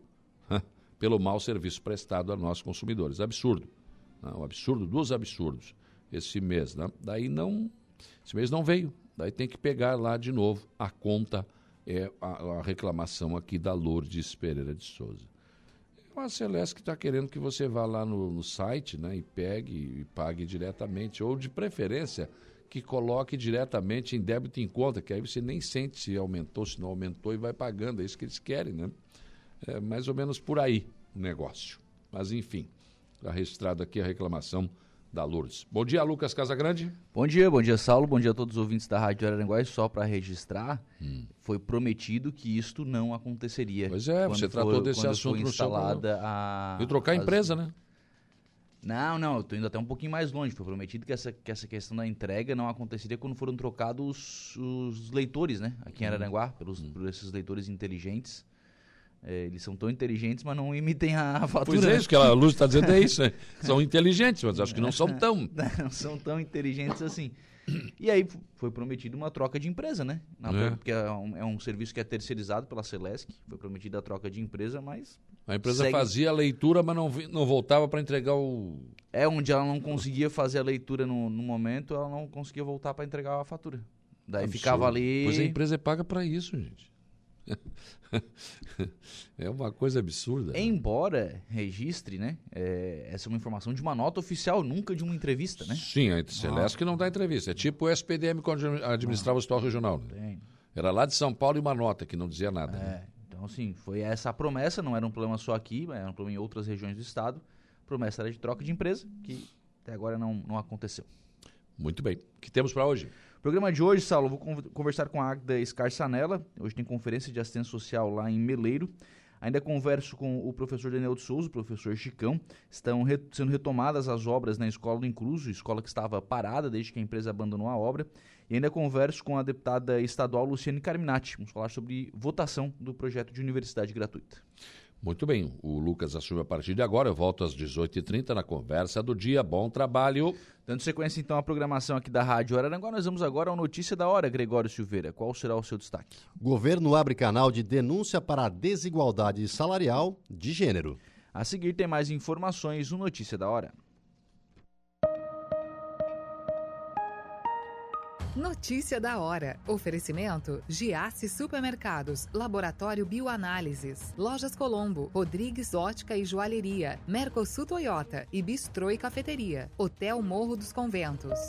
pelo mau serviço prestado a nós consumidores. Absurdo. Né? O absurdo dos absurdos. Esse mês, né? Daí não. Esse mês não veio. Daí tem que pegar lá de novo a conta, é, a, a reclamação aqui da Lourdes Pereira de Souza. É a Celeste está querendo que você vá lá no, no site né, e pegue e pague diretamente, ou de preferência que coloque diretamente em débito em conta, que aí você nem sente se aumentou, se não aumentou e vai pagando. É isso que eles querem, né? É mais ou menos por aí o negócio. Mas enfim, está registrado aqui a reclamação da Lourdes. Bom dia, Lucas Casagrande. Bom dia, bom dia, Saulo. Bom dia a todos os ouvintes da Rádio Araranguá. Só para registrar, hum. foi prometido que isto não aconteceria. Pois é, você tratou for, desse assunto no seu... a... E trocar a empresa, né? Não, não, eu tô indo até um pouquinho mais longe. Foi prometido que essa, que essa questão da entrega não aconteceria quando foram trocados os, os leitores, né? Aqui em hum. Araranguá, pelos, hum. por esses leitores inteligentes. É, eles são tão inteligentes, mas não emitem a, fatura. Pois é, isso que a Luz está dizendo é isso. Né? São inteligentes, mas acho que não são tão. Não são tão inteligentes assim. E aí foi prometido uma troca de empresa, né? Na é. Porque é um, é um, serviço que é terceirizado pela Celesc. Foi prometida a troca de empresa, mas. A empresa segue... fazia a leitura, mas não, não voltava para entregar o. É, onde ela não conseguia fazer a leitura no, no momento, ela não conseguia voltar para entregar a fatura. Daí Absurdo. ficava ali. Pois a empresa é paga para isso, gente. é uma coisa absurda. Embora registre, né? É, essa é uma informação de uma nota oficial, nunca de uma entrevista, né? Sim, a Celeste ah. que não dá entrevista. É tipo o SPDM quando administrava ah, o hospital regional. Né? Era lá de São Paulo e uma nota que não dizia nada. Né? É, né? Então, assim, foi essa a promessa, não era um problema só aqui, era um problema em outras regiões do estado. A promessa era de troca de empresa, que até agora não, não aconteceu. Muito bem. O que temos para hoje? Programa de hoje, Saulo, vou conversar com a Agda Escarçanella. Hoje tem conferência de assistência social lá em Meleiro. Ainda converso com o professor Daniel de Souza, o professor Chicão. Estão re sendo retomadas as obras na Escola do Incluso, escola que estava parada desde que a empresa abandonou a obra. E ainda converso com a deputada estadual Luciane Carminati. Vamos falar sobre votação do projeto de universidade gratuita. Muito bem, o Lucas assume a partir de agora. Eu volto às 18h30 na conversa do dia. Bom trabalho. Dando sequência então à programação aqui da Rádio Araranguá, nós vamos agora ao Notícia da Hora, Gregório Silveira. Qual será o seu destaque? Governo abre canal de denúncia para a desigualdade salarial de gênero. A seguir tem mais informações no Notícia da Hora. Notícia da hora. Oferecimento: Giasse Supermercados, Laboratório Bioanálises, Lojas Colombo, Rodrigues Ótica e Joalheria, Mercosul Toyota e Bistrô e Cafeteria, Hotel Morro dos Conventos.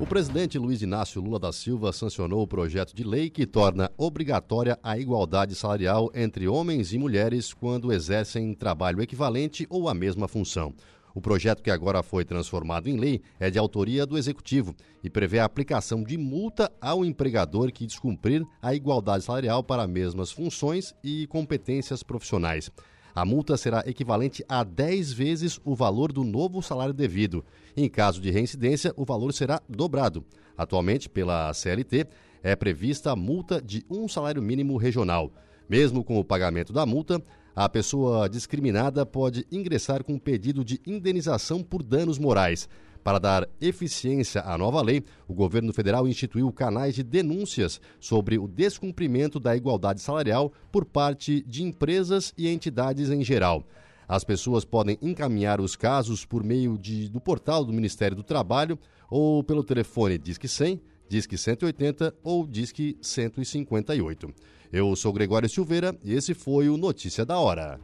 O presidente Luiz Inácio Lula da Silva sancionou o projeto de lei que torna obrigatória a igualdade salarial entre homens e mulheres quando exercem trabalho equivalente ou a mesma função. O projeto que agora foi transformado em lei é de autoria do Executivo e prevê a aplicação de multa ao empregador que descumprir a igualdade salarial para mesmas funções e competências profissionais. A multa será equivalente a 10 vezes o valor do novo salário devido. Em caso de reincidência, o valor será dobrado. Atualmente, pela CLT, é prevista a multa de um salário mínimo regional. Mesmo com o pagamento da multa, a pessoa discriminada pode ingressar com um pedido de indenização por danos morais. Para dar eficiência à nova lei, o governo federal instituiu canais de denúncias sobre o descumprimento da igualdade salarial por parte de empresas e entidades em geral. As pessoas podem encaminhar os casos por meio de, do portal do Ministério do Trabalho ou pelo telefone Disque 100, Disque 180 ou Disque 158. Eu sou Gregório Silveira e esse foi o Notícia da Hora.